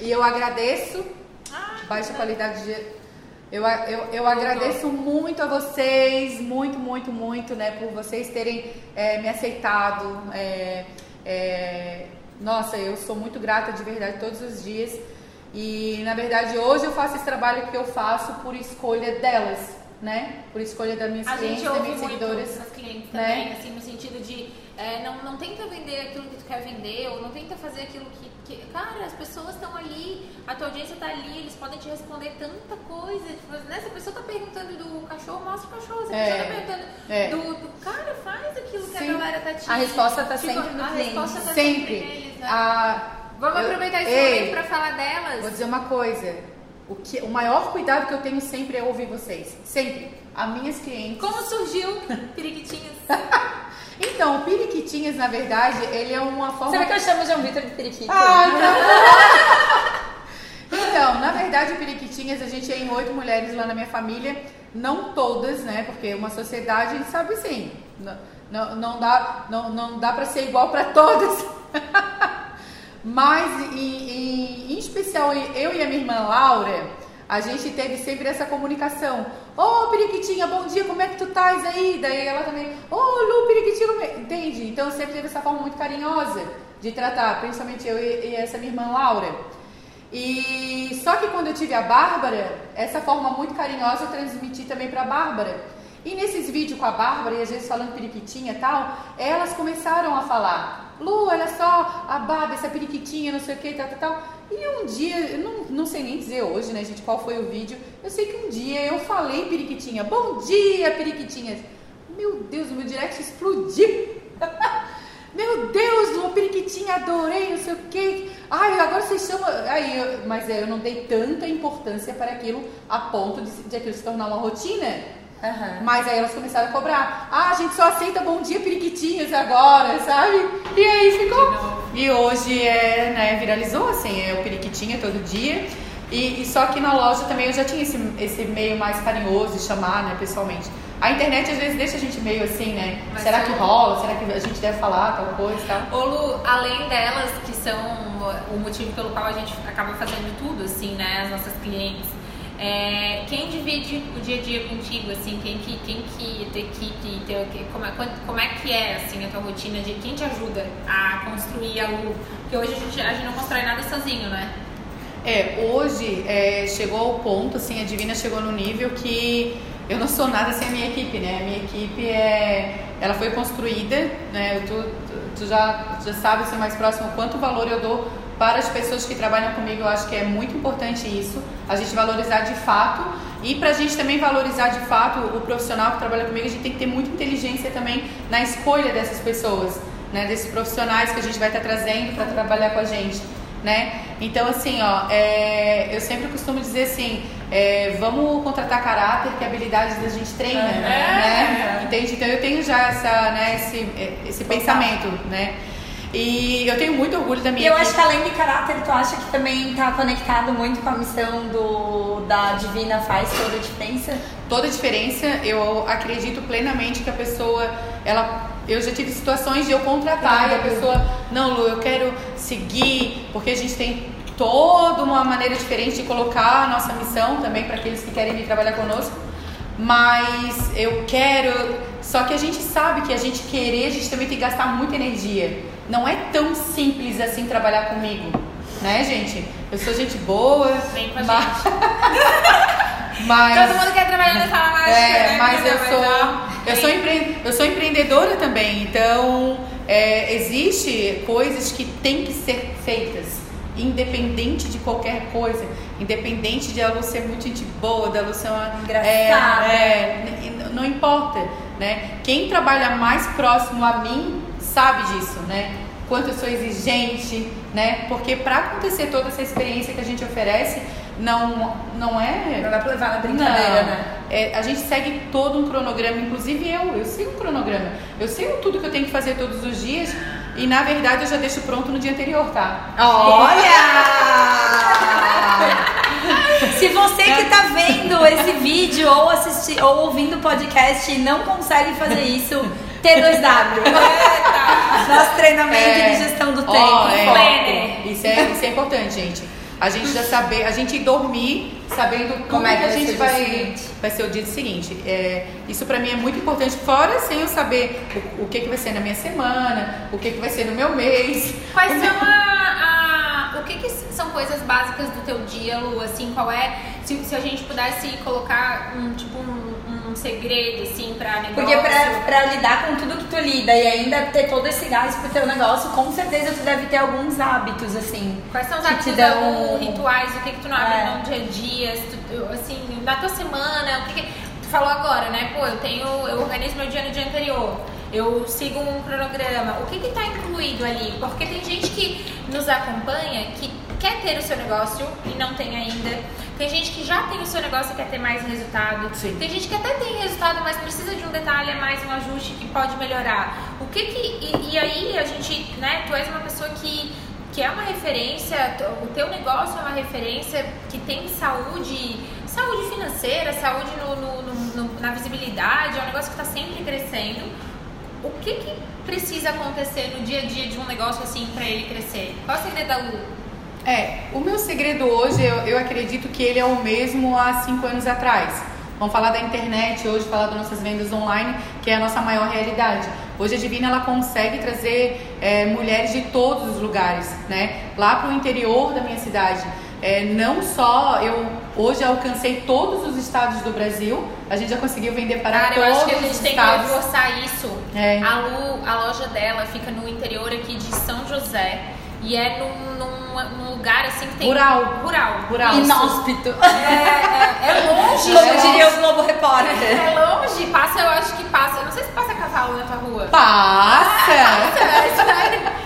E eu agradeço. Ah, Baixa qualidade de. Eu, eu, eu agradeço muito a vocês, muito, muito, muito, né, por vocês terem é, me aceitado. é, é, nossa, eu sou muito grata de verdade todos os dias. E na verdade hoje eu faço esse trabalho que eu faço por escolha delas, né? Por escolha das minhas A clientes, das minhas seguidoras. clientes né? também, assim, no sentido de é, não, não tenta vender aquilo que tu quer vender, ou não tenta fazer aquilo que. que- cara, as pessoas estão ali, a tua audiência está ali, eles podem te responder tanta coisa. Tipo, né? Se a pessoa tá perguntando do cachorro, mostra o cachorro. Se a É, pessoa tá perguntando é. do, do. Cara, faz aquilo que Sim. a galera tá te. A resposta tá tipo, sempre no a cliente. resposta tá Sempre. neles, né? A, Vamos eu- aproveitar esse Ei, momento pra falar delas. Vou dizer uma coisa. O, que, o maior cuidado que eu tenho sempre é ouvir vocês. Sempre. As minhas clientes. Como surgiu Periquitinhas? Então, o Periquitinhas, na verdade, ele é uma forma. Sabe que eu chamo João Vitor de periquito? Ai, não. Então, na verdade, o Periquitinhas, a gente é em oito mulheres lá na minha família. Não todas, né? Porque uma sociedade, a gente sabe assim. Não, não, não dá, não, não dá pra ser igual pra todas. Mas, em, em, em especial, eu e a minha irmã Laura, a gente teve sempre essa comunicação. Ô, Periquitinha, bom dia, como é que tu estás aí? Daí ela também, ô, Lu, Periquitinha, é? entende? Então, sempre teve essa forma muito carinhosa de tratar, principalmente eu e, e essa minha irmã Laura. E só que quando eu tive a Bárbara, essa forma muito carinhosa eu transmiti também para a Bárbara. E nesses vídeos com a Bárbara, e às vezes falando periquitinha e tal, elas começaram a falar. Lu, olha só, a baba, essa periquitinha, não sei o que, tal, tal, tal. E um dia, não, não sei nem dizer hoje, né, gente, qual foi o vídeo. Eu sei que um dia eu falei periquitinha. Bom dia, periquitinhas. Meu Deus, o meu direct explodiu. Meu Deus, uma periquitinha, adorei, não sei o que. Ai, agora vocês chamam. Aí, eu... Mas eu não dei tanta importância para aquilo a ponto de, de aquilo se tornar uma rotina. Uhum. Mas aí elas começaram a cobrar. Ah, a gente só aceita bom dia periquitinhas agora, sabe? E aí ficou. E hoje é, né, viralizou assim, é o periquitinha todo dia. E, e, só que na loja também eu já tinha esse, esse meio mais carinhoso de chamar, né, pessoalmente. A internet às vezes deixa a gente meio assim, né? Mas Será que rola? Será que a gente deve falar tal coisa e tal? Ô Lu, além delas, que são o motivo pelo qual a gente acaba fazendo tudo, assim, né? As nossas clientes. É, quem divide o dia a dia contigo, assim, quem que, quem que tua equipe, teu, como, é, como é que é, assim, a tua rotina de quem te ajuda a construir a Lu? Porque hoje a gente, a gente não constrói nada sozinho, né? É, hoje é, chegou ao ponto, assim, a Divina chegou no nível que eu não sou nada sem a minha equipe, né? A minha equipe é, ela foi construída, né? Tu, tu, tu já, já sabe, assim, mais próximo, quanto valor eu dou para as pessoas que trabalham comigo. Eu acho que é muito importante isso, a gente valorizar de fato e para a gente também valorizar de fato o profissional que trabalha comigo, a gente tem que ter muita inteligência também na escolha dessas pessoas, né? Desses profissionais que a gente vai estar trazendo para trabalhar com a gente né? Então, assim, ó, é, eu sempre costumo dizer assim, é, vamos contratar caráter que habilidades a gente treina, é, né? Entende? Então, eu tenho já essa, né, esse, esse pensamento, né? E eu tenho muito orgulho da minha. E eu acho que além de caráter, tu acha que também está conectado muito com a missão do, da Divina faz toda a diferença? Toda a diferença. Eu acredito plenamente que a pessoa, ela eu já tive situações de eu contratar e a pessoa, não, Lu, eu quero seguir, porque a gente tem toda uma maneira diferente de colocar a nossa missão também para aqueles que querem vir trabalhar conosco. Mas eu quero. Só que a gente sabe que a gente querer, a gente também tem que gastar muita energia. Não é tão simples assim trabalhar comigo, né, gente? Eu sou gente boa. Vem com a mas... gente. Mas, Todo mundo quer trabalhar nessa mágica, é, né? Mas eu sou, eu, sou empre, eu sou empreendedora também, então é, existe coisas que têm que ser feitas, independente de qualquer coisa, independente de a Lu ser muito gente boa, da Lu ser uma... Engraçada. É, é, não importa, né? Quem trabalha mais próximo a mim sabe disso, né? Quanto eu sou exigente, né? Porque para acontecer toda essa experiência que a gente oferece, não, não é. Não dá pra levar na brincadeira, não. né? É, a gente segue todo um cronograma, inclusive eu, eu sigo um cronograma. Eu sei tudo que eu tenho que fazer todos os dias e na verdade eu já deixo pronto no dia anterior, tá? Olha! Se você que tá vendo esse vídeo ou assistir ou ouvindo o podcast e não consegue fazer isso, T2W. Nosso treinamento é, de gestão do tempo. Oh, é, isso, é, isso é importante, gente. A gente já saber, a gente dormir sabendo como é que, a gente vai, vai ser o dia seguinte. É, isso para mim é muito importante, fora sem eu saber o, o, que, que vai ser na minha semana, o que, que vai ser no meu mês. Quais são a, a, o que, que são coisas básicas do teu dia, Lu? Assim, qual é, se, se a gente pudesse colocar um tipo um segredo, assim, pra negócio? Porque pra, pra lidar com tudo que tu lida e ainda ter todo esse gás pro teu negócio, com certeza tu deve ter alguns hábitos, assim. Quais são os hábitos, dão... rituais, o que que tu não abre é. no dia a dia, tu, assim, na tua semana, o que que... Tu falou agora, né? Pô, eu tenho, eu organizo meu dia no dia anterior eu sigo um cronograma. O que está incluído ali? Porque tem gente que nos acompanha que quer ter o seu negócio e não tem ainda. Tem gente que já tem o seu negócio e quer ter mais resultado. Sim. Tem gente que até tem resultado, mas precisa de um detalhe a mais, um ajuste que pode melhorar. O que que. E, e aí a gente, né? Tu és uma pessoa que, que é uma referência, o teu negócio é uma referência que tem saúde, saúde financeira, saúde no, no, no, na visibilidade, é um negócio que está sempre crescendo. O que, que precisa acontecer no dia a dia de um negócio assim para ele crescer? Qual é o segredo da Lu? É, o meu segredo hoje, eu, eu acredito que ele é o mesmo há cinco anos atrás. Vamos falar da internet hoje, falar das nossas vendas online, que é a nossa maior realidade. Hoje a Divina ela consegue trazer é, mulheres de todos os lugares, né? Lá para o interior da minha cidade. É, não só eu hoje alcancei todos os estados do Brasil, a gente já conseguiu vender para Cara, eu todos acho que a gente os tem estados. que reforçar isso. É. A Lu, a loja dela fica no interior aqui de São José. E é num, num, num lugar assim que tem. Rural. Rural. Rural. Inóspito. É, é, é longe. Como é diria o. Globo Repórter. É longe, passa, eu acho que passa. Eu não sei se passa cavalo na tua rua. Passa! É, sério.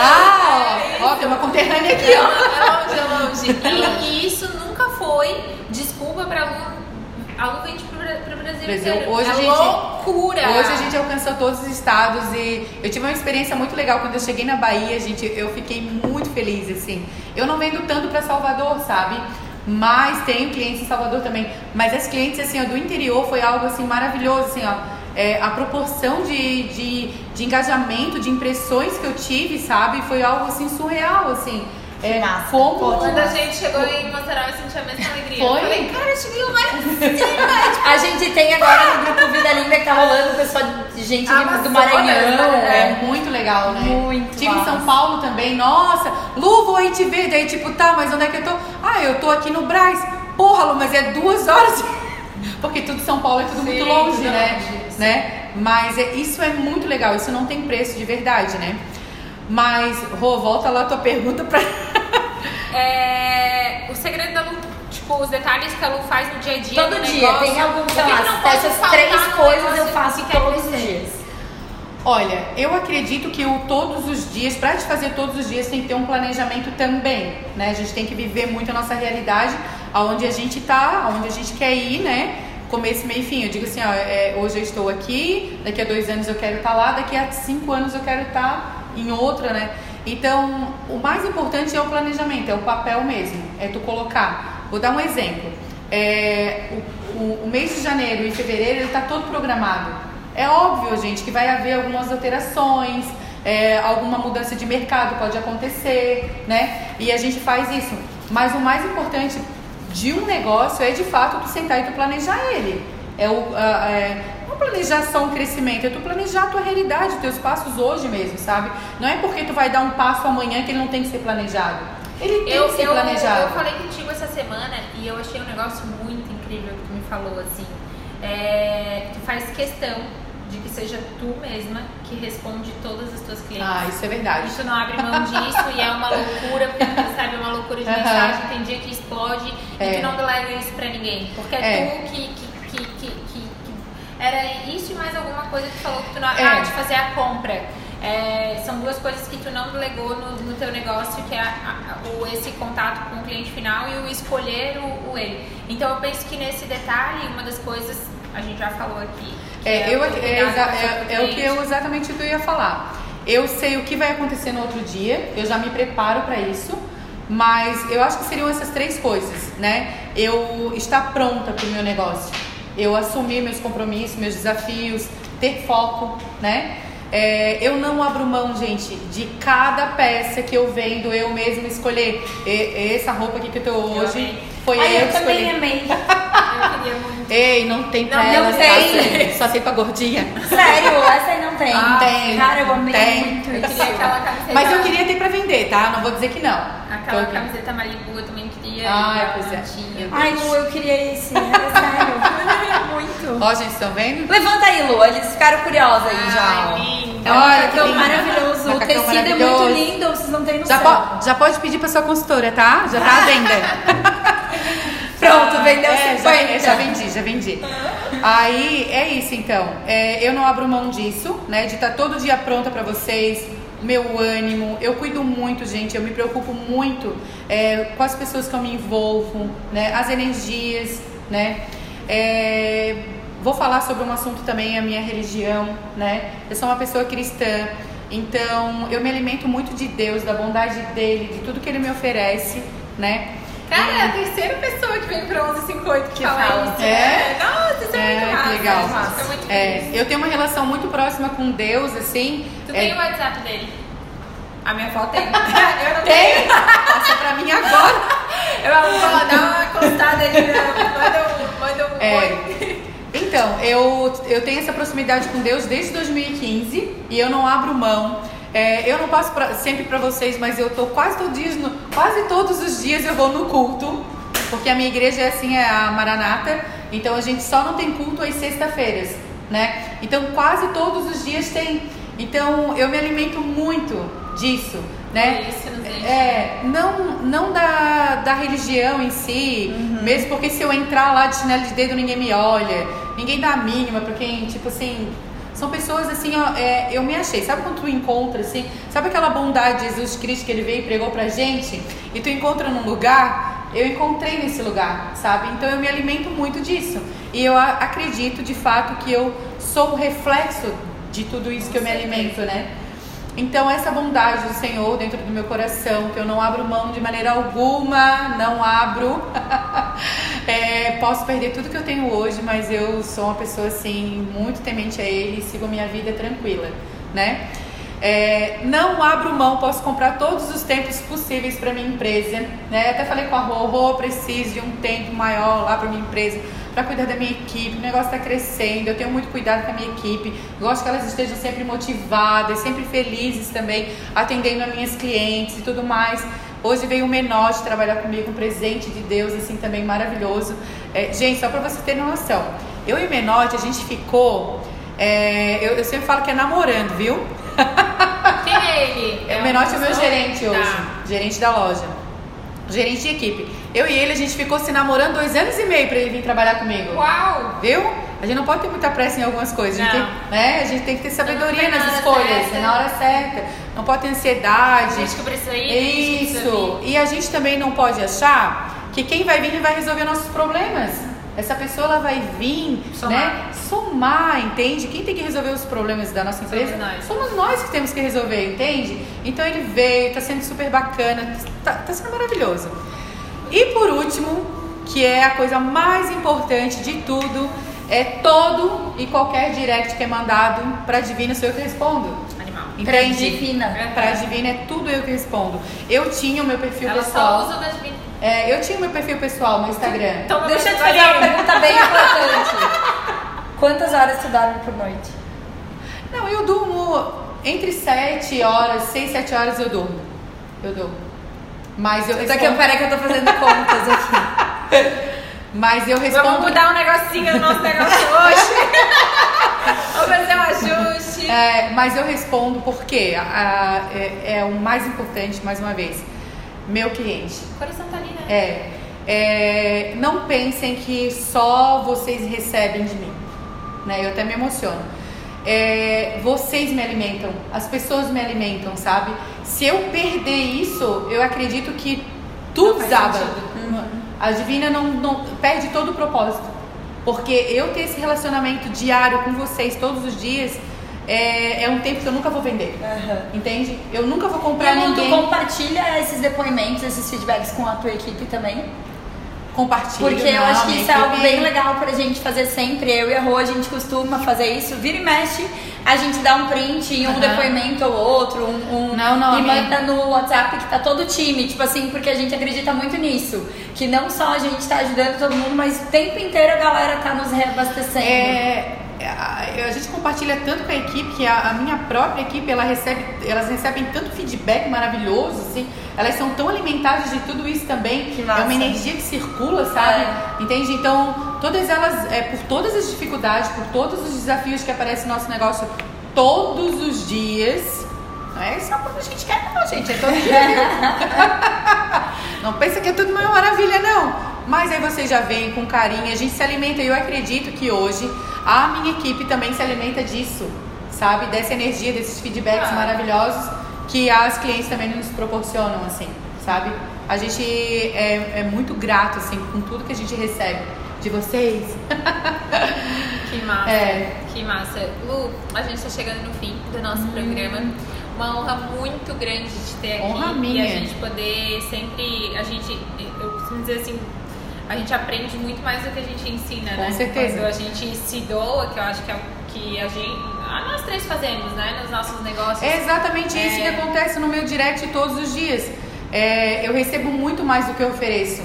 Ah, ó, ó, tem uma conterrânea aqui, ó. É longe, é longe. E, isso nunca foi desculpa pra aluno. Aluno pro, Bra- pro Brasil, Brasil, hoje é a gente- loucura. Hoje a gente alcançou todos os estados e eu tive uma experiência muito legal quando eu cheguei na Bahia, gente, eu fiquei muito feliz assim. Eu não vendo tanto para Salvador, sabe? Mas tenho clientes em Salvador também. Mas as clientes assim, ó, do interior foi algo assim maravilhoso, assim, ó. É, a proporção de, de, de engajamento, de impressões que eu tive, sabe? Foi algo assim surreal, assim. É, massa. como Quando a gente chegou em Mostarol, eu senti a mesma alegria. Foi? Eu falei, cara, eu cheguei lá em cima. A gente tem agora no grupo Vida Linda que tá rolando o pessoal de gente de- do Maranhão. É muito legal, né? Muito Tive em massa. São Paulo também, nossa, Lu, vou aí te ver. Daí, tipo, tá, mas onde é que eu tô? Ah, eu tô aqui no Braz. Porra, Lu, mas é duas horas. Porque tudo São Paulo é tudo muito Sim, longe, tudo né? longe. Né? Mas é, isso é muito legal, isso não tem preço de verdade, né? Mas, Rô, volta lá a tua pergunta pra. É, o segredo da Lu, tipo, os detalhes que a Lu faz no dia a dia. Todo do dia, negócio, tem algum, sei lá, essas três coisas eu faço todos os dias. Olha, eu acredito que o todos os dias, para te fazer todos os dias, tem que ter um planejamento também, né? A gente tem que viver muito a nossa realidade, aonde a gente tá, aonde a gente quer ir, né? Começo, meio e fim. Eu digo assim, ó, é, hoje eu estou aqui, daqui a dois anos eu quero estar lá, daqui a cinco anos eu quero estar em outra, né? Então, o mais importante é o planejamento, é o papel mesmo, é tu colocar. Vou dar um exemplo. É, o, o- o mês de janeiro e fevereiro ele está todo programado. É óbvio, gente, que vai haver algumas alterações, é, alguma mudança de mercado pode acontecer, né? E a gente faz isso. Mas o mais importante de um negócio é de fato tu sentar e tu planejar ele. É o a- é, não planejar só um crescimento, é tu planejar a tua realidade, teus passos hoje mesmo, sabe? Não é porque tu vai dar um passo amanhã que ele não tem que ser planejado. Ele tem Eu, que ser eu, planejado. eu falei contigo essa semana e eu achei um negócio muito incrível que tu me falou, assim. É, tu faz questão de que seja tu mesma que responde todas as tuas clientes. Ah, isso é verdade. Isso não abre mão disso e é uma loucura, porque tu recebe uma loucura de Aham. mensagem, tem dia que explode É. e tu não delega isso pra ninguém. Porque é, É. tu que, que, que, que, que- que- Era isso e mais alguma coisa que tu falou que tu não. É. Ah, de fazer a compra. É, são duas coisas que tu não delegou no, no teu negócio, que é a- a- o, esse contato com o cliente final e o escolher o, o ele. Então eu penso que nesse detalhe, uma das coisas, a gente já falou aqui. Que É, eu, o é, é- é o que eu exatamente eu ia falar. Eu sei o que vai acontecer no outro dia, eu já me preparo para isso, mas eu acho que seriam essas três coisas, né? Eu estar pronta para o meu negócio, eu assumir meus compromissos, meus desafios, ter foco, né? É, eu não abro mão, gente, de cada peça que eu vendo, eu mesma escolher. E- essa roupa aqui que eu tô hoje amei. foi Ai, eu eu que também escolhi. amei. Eu queria muito. Ei, não tem pra Não, ela, não só tem. sei- só sei pra gordinha. Sério, essa aí não tem. Ah, tem, Cara, eu amei tem. muito Eu queria aquela camiseta. Mas eu queria ter pra vender, tá? Não vou dizer que não. Aquela Tô- camiseta Malibu eu também queria. Ai, ela pois é. tinha. Ai, Lu, eu queria esse. É sério. muito. Ó, gente, estão vendo? Levanta aí, Lu. Eles ficaram curiosos aí já. Ai. É um Olha que lindo. maravilhoso. O tecido é maravilhoso. muito lindo, vocês não têm Já, noção. po- já pode pedir pra sua consultora, tá? Já tá à venda. Pronto, vendeu é, 50. Já, já vendi, já vendi. Aí é isso então. É, eu não abro mão disso, né? De estar todo dia pronta pra vocês. Meu ânimo, eu cuido muito, gente. Eu me preocupo muito é, com as pessoas que eu me envolvo, né? As energias, né? É, vou falar sobre um assunto também, a minha religião, né? Eu sou uma pessoa cristã, então eu me alimento muito de Deus, da bondade dele, de tudo que ele me oferece, né? Cara, é a terceira pessoa que vem pro 1158 que, Que fala, fala. isso. É? né? Nossa, isso é, É, muito massa. legal. Isso é muito É, eu tenho uma relação muito próxima com Deus, assim. Tu é, tem o WhatsApp dele? A minha foto tem. eu não tenho. Tem? Passa pra mim agora. Eu vou dar uma encostada ali, né? manda um, manda um É. oi. Então, eu, eu tenho essa proximidade com Deus desde 2015 e eu não abro mão. É, eu não passo pra, sempre para vocês, mas eu tô quase todos os dias, no, quase todos os dias eu vou no culto, porque a minha igreja é assim, é a Maranata, então a gente só não tem culto às sexta-feiras, né? Então quase todos os dias tem. Então eu me alimento muito disso, né? É, não, não da, da religião em si, uhum. mesmo porque se eu entrar lá de chinelo de dedo ninguém me olha, ninguém dá a mínima pra quem, tipo assim, são pessoas assim, ó, é, eu me achei. Sabe quando tu encontra, assim, sabe aquela bondade de Jesus Cristo que ele veio e pregou pra gente? E tu encontra num lugar, eu encontrei nesse lugar, sabe? Então eu me alimento muito disso. E eu acredito de fato que eu sou o reflexo de tudo isso que eu me alimento, né? Então, essa bondade do Senhor dentro do meu coração, que eu não abro mão de maneira alguma, não abro. é, posso perder tudo que eu tenho hoje, mas eu sou uma pessoa assim, muito temente a Ele e sigo a minha vida tranquila, né? É, não abro mão, posso comprar todos os tempos possíveis para minha empresa. Né? Até falei com a Rô, Rô, preciso de um tempo maior lá para minha empresa para cuidar da minha equipe. O negócio está crescendo, eu tenho muito cuidado com a minha equipe. Gosto que elas estejam sempre motivadas, sempre felizes também, atendendo as minhas clientes e tudo mais. Hoje veio o Menote trabalhar comigo, um presente de Deus, assim, também maravilhoso. É, gente, só para você ter noção, eu e o Menote, a gente ficou. É, eu, eu, sempre falo que é namorando, viu? Quem é ele? É, o Menote é o meu gerente hoje, tá. gerente da loja, gerente de equipe. Eu e ele, a gente ficou se namorando dois anos e meio para ele vir trabalhar comigo. Uau! Viu? A gente não pode ter muita pressa em algumas coisas. A gente, tem, né? a gente tem que ter sabedoria nas escolhas, na hora certa. Não pode ter ansiedade. Gente que precisa ir, Isso. E a gente também não pode achar que quem vai vir vai resolver nossos problemas. Essa pessoa ela vai vir, somar. né? Somar, entende? Quem tem que resolver os problemas da nossa empresa? Somos nós. Somos nós que temos que resolver, entende? Então ele veio, tá sendo super bacana, tá, tá sendo maravilhoso. E por último, que é a coisa mais importante de tudo, é todo e qualquer direct que é mandado para Divina sou eu que respondo. Animal. Entende? Pra Divina. Pra Divina é tudo eu que respondo. Eu tinha o meu perfil Ela pessoal. Só usa da Divina. É, eu tinha meu perfil pessoal no Instagram. Então, Deixa eu te fazer uma pergunta bem importante. Quantas horas tu dorme por noite? Não, eu durmo entre 7 horas, 6, 7 horas eu durmo. Eu durmo. Mas eu respondo... Só que peraí que eu tô fazendo contas aqui. Mas eu respondo... Vamos mudar um negocinho no nosso negócio hoje. Vamos fazer um ajuste. É, mas eu respondo porque a, é, é, o mais importante, mais uma vez. Meu cliente. O coração tá ali, né? É, é, não pensem que só vocês recebem de mim. Né? Eu até me emociono. É, vocês me alimentam, as pessoas me alimentam, sabe? Se eu perder isso, eu acredito que tudo desaba. Uhum. A divina não, não perde todo o propósito. Porque eu ter esse relacionamento diário com vocês todos os dias é, é um tempo que eu nunca vou vender. Uhum. Entende? Eu nunca vou comprar e ninguém. Tu compartilha esses depoimentos, esses feedbacks com a tua equipe também? compartilho. Porque eu acho que isso é algo bem legal pra gente fazer sempre. Eu e a Rô, a gente costuma fazer isso. Vira e mexe, a gente dá um print em um uhum. depoimento ou outro, um, um não, não, e manda no WhatsApp que tá todo o time, tipo assim, porque a gente acredita muito nisso. Que não só a gente tá ajudando todo mundo, mas o tempo inteiro a galera tá nos reabastecendo. É a gente compartilha tanto com a equipe que a, a, minha própria equipe ela recebe, elas recebem tanto feedback maravilhoso, assim, elas são tão alimentadas de tudo isso também. É uma energia que circula, sabe? É. Entende? Então, todas elas, é, por todas as dificuldades, por todos os desafios que aparecem no nosso negócio todos os dias. Não é só quando a gente quer, não, gente. É todo dia. não pensa que é tudo uma maravilha, não. Mas aí você já vem com carinho, a gente se alimenta. E eu acredito que hoje a minha equipe também se alimenta disso, sabe? Dessa energia, desses feedbacks ah. maravilhosos que as clientes também nos proporcionam, assim, sabe? A gente é, é muito grato, assim, com tudo que a gente recebe de vocês. Que massa. É. Que massa. Lu, a gente está chegando no fim do nosso hum. programa. Uma honra muito grande de ter aqui. Honra minha. E a gente poder sempre. A gente, eu costumo dizer assim, a gente aprende muito mais do que a gente ensina, Com né? certeza. Quando a gente se doa, que eu acho que é o que a gente. Nós três fazemos, né? Nos nossos negócios. É exatamente é... isso que acontece no meu direct todos os dias. É, eu recebo muito mais do que eu ofereço.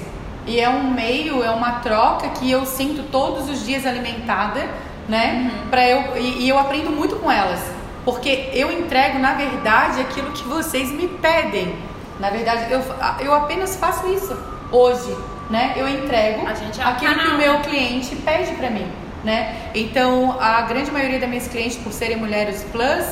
E é um meio, é uma troca que eu sinto todos os dias alimentada, né? Uhum. Pra eu, e, e eu aprendo muito com elas. porque eu entrego, na verdade, aquilo que vocês me pedem. Na verdade, eu, eu apenas faço isso hoje, né? Eu entrego é aquilo que canal. o meu cliente pede pra mim, né? Então, a grande maioria das minhas clientes, por serem mulheres plus,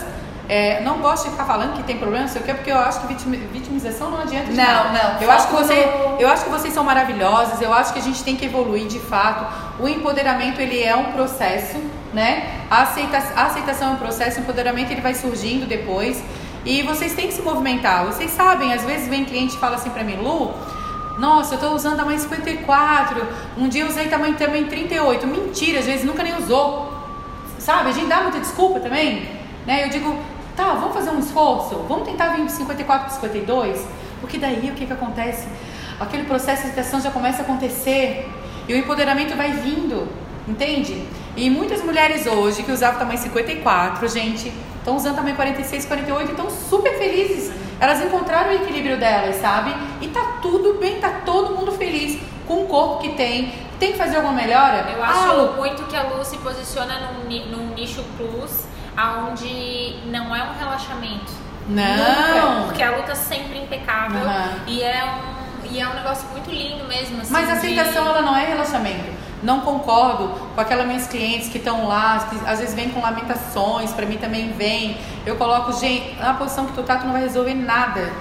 é, não gosto de ficar falando que tem problema, não sei o quê, porque eu acho que vitimi- vitimização não adianta de Não, nada. não, Eu acho, que você, no- eu acho que vocês são maravilhosas, eu acho que a gente tem que evoluir de fato. O empoderamento, ele é um processo, né? A, aceita, a aceitação é um processo, o empoderamento ele vai surgindo depois. E vocês têm que se movimentar. Vocês sabem, às vezes vem cliente e fala assim pra mim, Lu, nossa, eu tô usando tamanho 54, um dia eu usei tamanho também 38. Mentira, às vezes nunca nem usou. Sabe, a gente dá muita desculpa também, né? Eu digo, tá, vamos fazer um esforço, vamos tentar vir de 54 para 52, porque daí o que que acontece? Aquele processo de aceitação já começa a acontecer e o empoderamento vai vindo, entende? E muitas mulheres hoje que usavam tamanho 54, gente, estão usando tamanho 46, 48 e estão super felizes. Elas encontraram o equilíbrio delas, sabe? E tá tudo bem, tá todo mundo feliz com o corpo que tem. Tem que fazer alguma melhora? Eu Ah, acho Lu, muito que a Lu se posiciona num, num nicho plus, aonde não é um relaxamento. Não. Nunca, porque a Lu tá sempre impecável Aham. e, é um, e é um negócio muito lindo mesmo. Assim, Mas a de- aceitação ela não é relaxamento. Não concordo com aquelas minhas clientes que estão lá, que às vezes vêm com lamentações, pra mim também vem. Eu coloco, gente, na posição que tu tá, tu não vai resolver nada.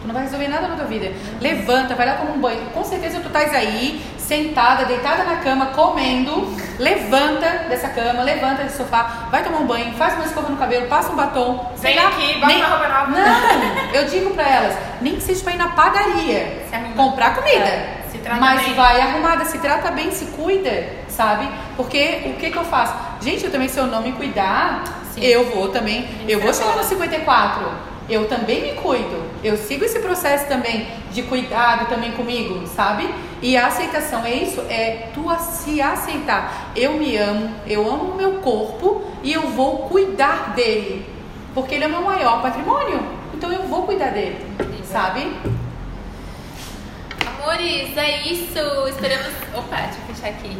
Tu não vai resolver nada na tua vida. Levanta, vai lá tomar um banho. Com certeza tu estás aí, sentada, deitada na cama, comendo. Levanta dessa cama, levanta desse sofá, vai tomar um banho, faz uma escova no cabelo, passa um batom. Vem lá, aqui, bota uma roupa nova. Não, eu digo pra elas, nem que seja pra ir na padaria, comprar comida. É, se trata mas bem. vai arrumada, se trata bem, se cuida, sabe? Porque o que que eu faço? Gente, eu também, se eu não me cuidar, Sim. eu vou também, eu vou é chegar bom. no 54. Eu também me cuido. Eu sigo esse processo também de cuidado também comigo, sabe? E a aceitação é isso, é tu se aceitar. Eu me amo, eu amo o meu corpo e eu vou cuidar dele. Porque ele é o meu maior patrimônio. Então eu vou cuidar dele, sabe? Amores, é isso. Esperamos. Opa, deixa eu fechar aqui.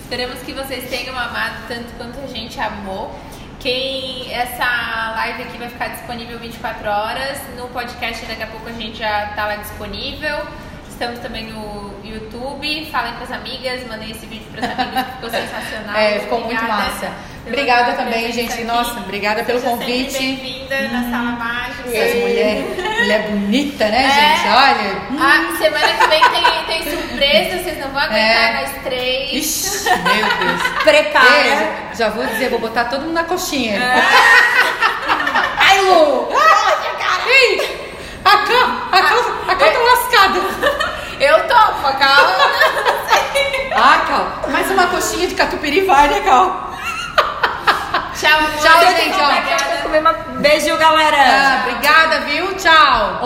Esperamos que vocês tenham amado tanto quanto a gente amou. Quem essa live aqui vai ficar disponível 24 horas. No podcast daqui a pouco a gente já tá lá disponível. Estamos também no YouTube. Falem pras amigas, mandem esse vídeo pras amigas, que ficou sensacional. É, ficou muito Obrigada massa. Obrigada também, gente. aqui. Nossa, obrigada pelo Seja convite. Bem-vinda na sala mágica. Essas mulher, mulher bonita, né, É. gente? Olha. hum. Ah, semana que vem tem, tem surpresa, vocês não vão aguentar É. nós três. Ixi, meu Deus. Prepara. Beijo. Já vou dizer, vou botar todo mundo na coxinha. É. Ai, Lu! Ei! A calça, a calça, a calça tá lascada. Eu topo, calma. Ah, Cal, mais uma coxinha de catupiry vai, né, Cal? Tchau. Tchau, gente, ó. Beijo, galera. Ah, obrigada, viu? Tchau.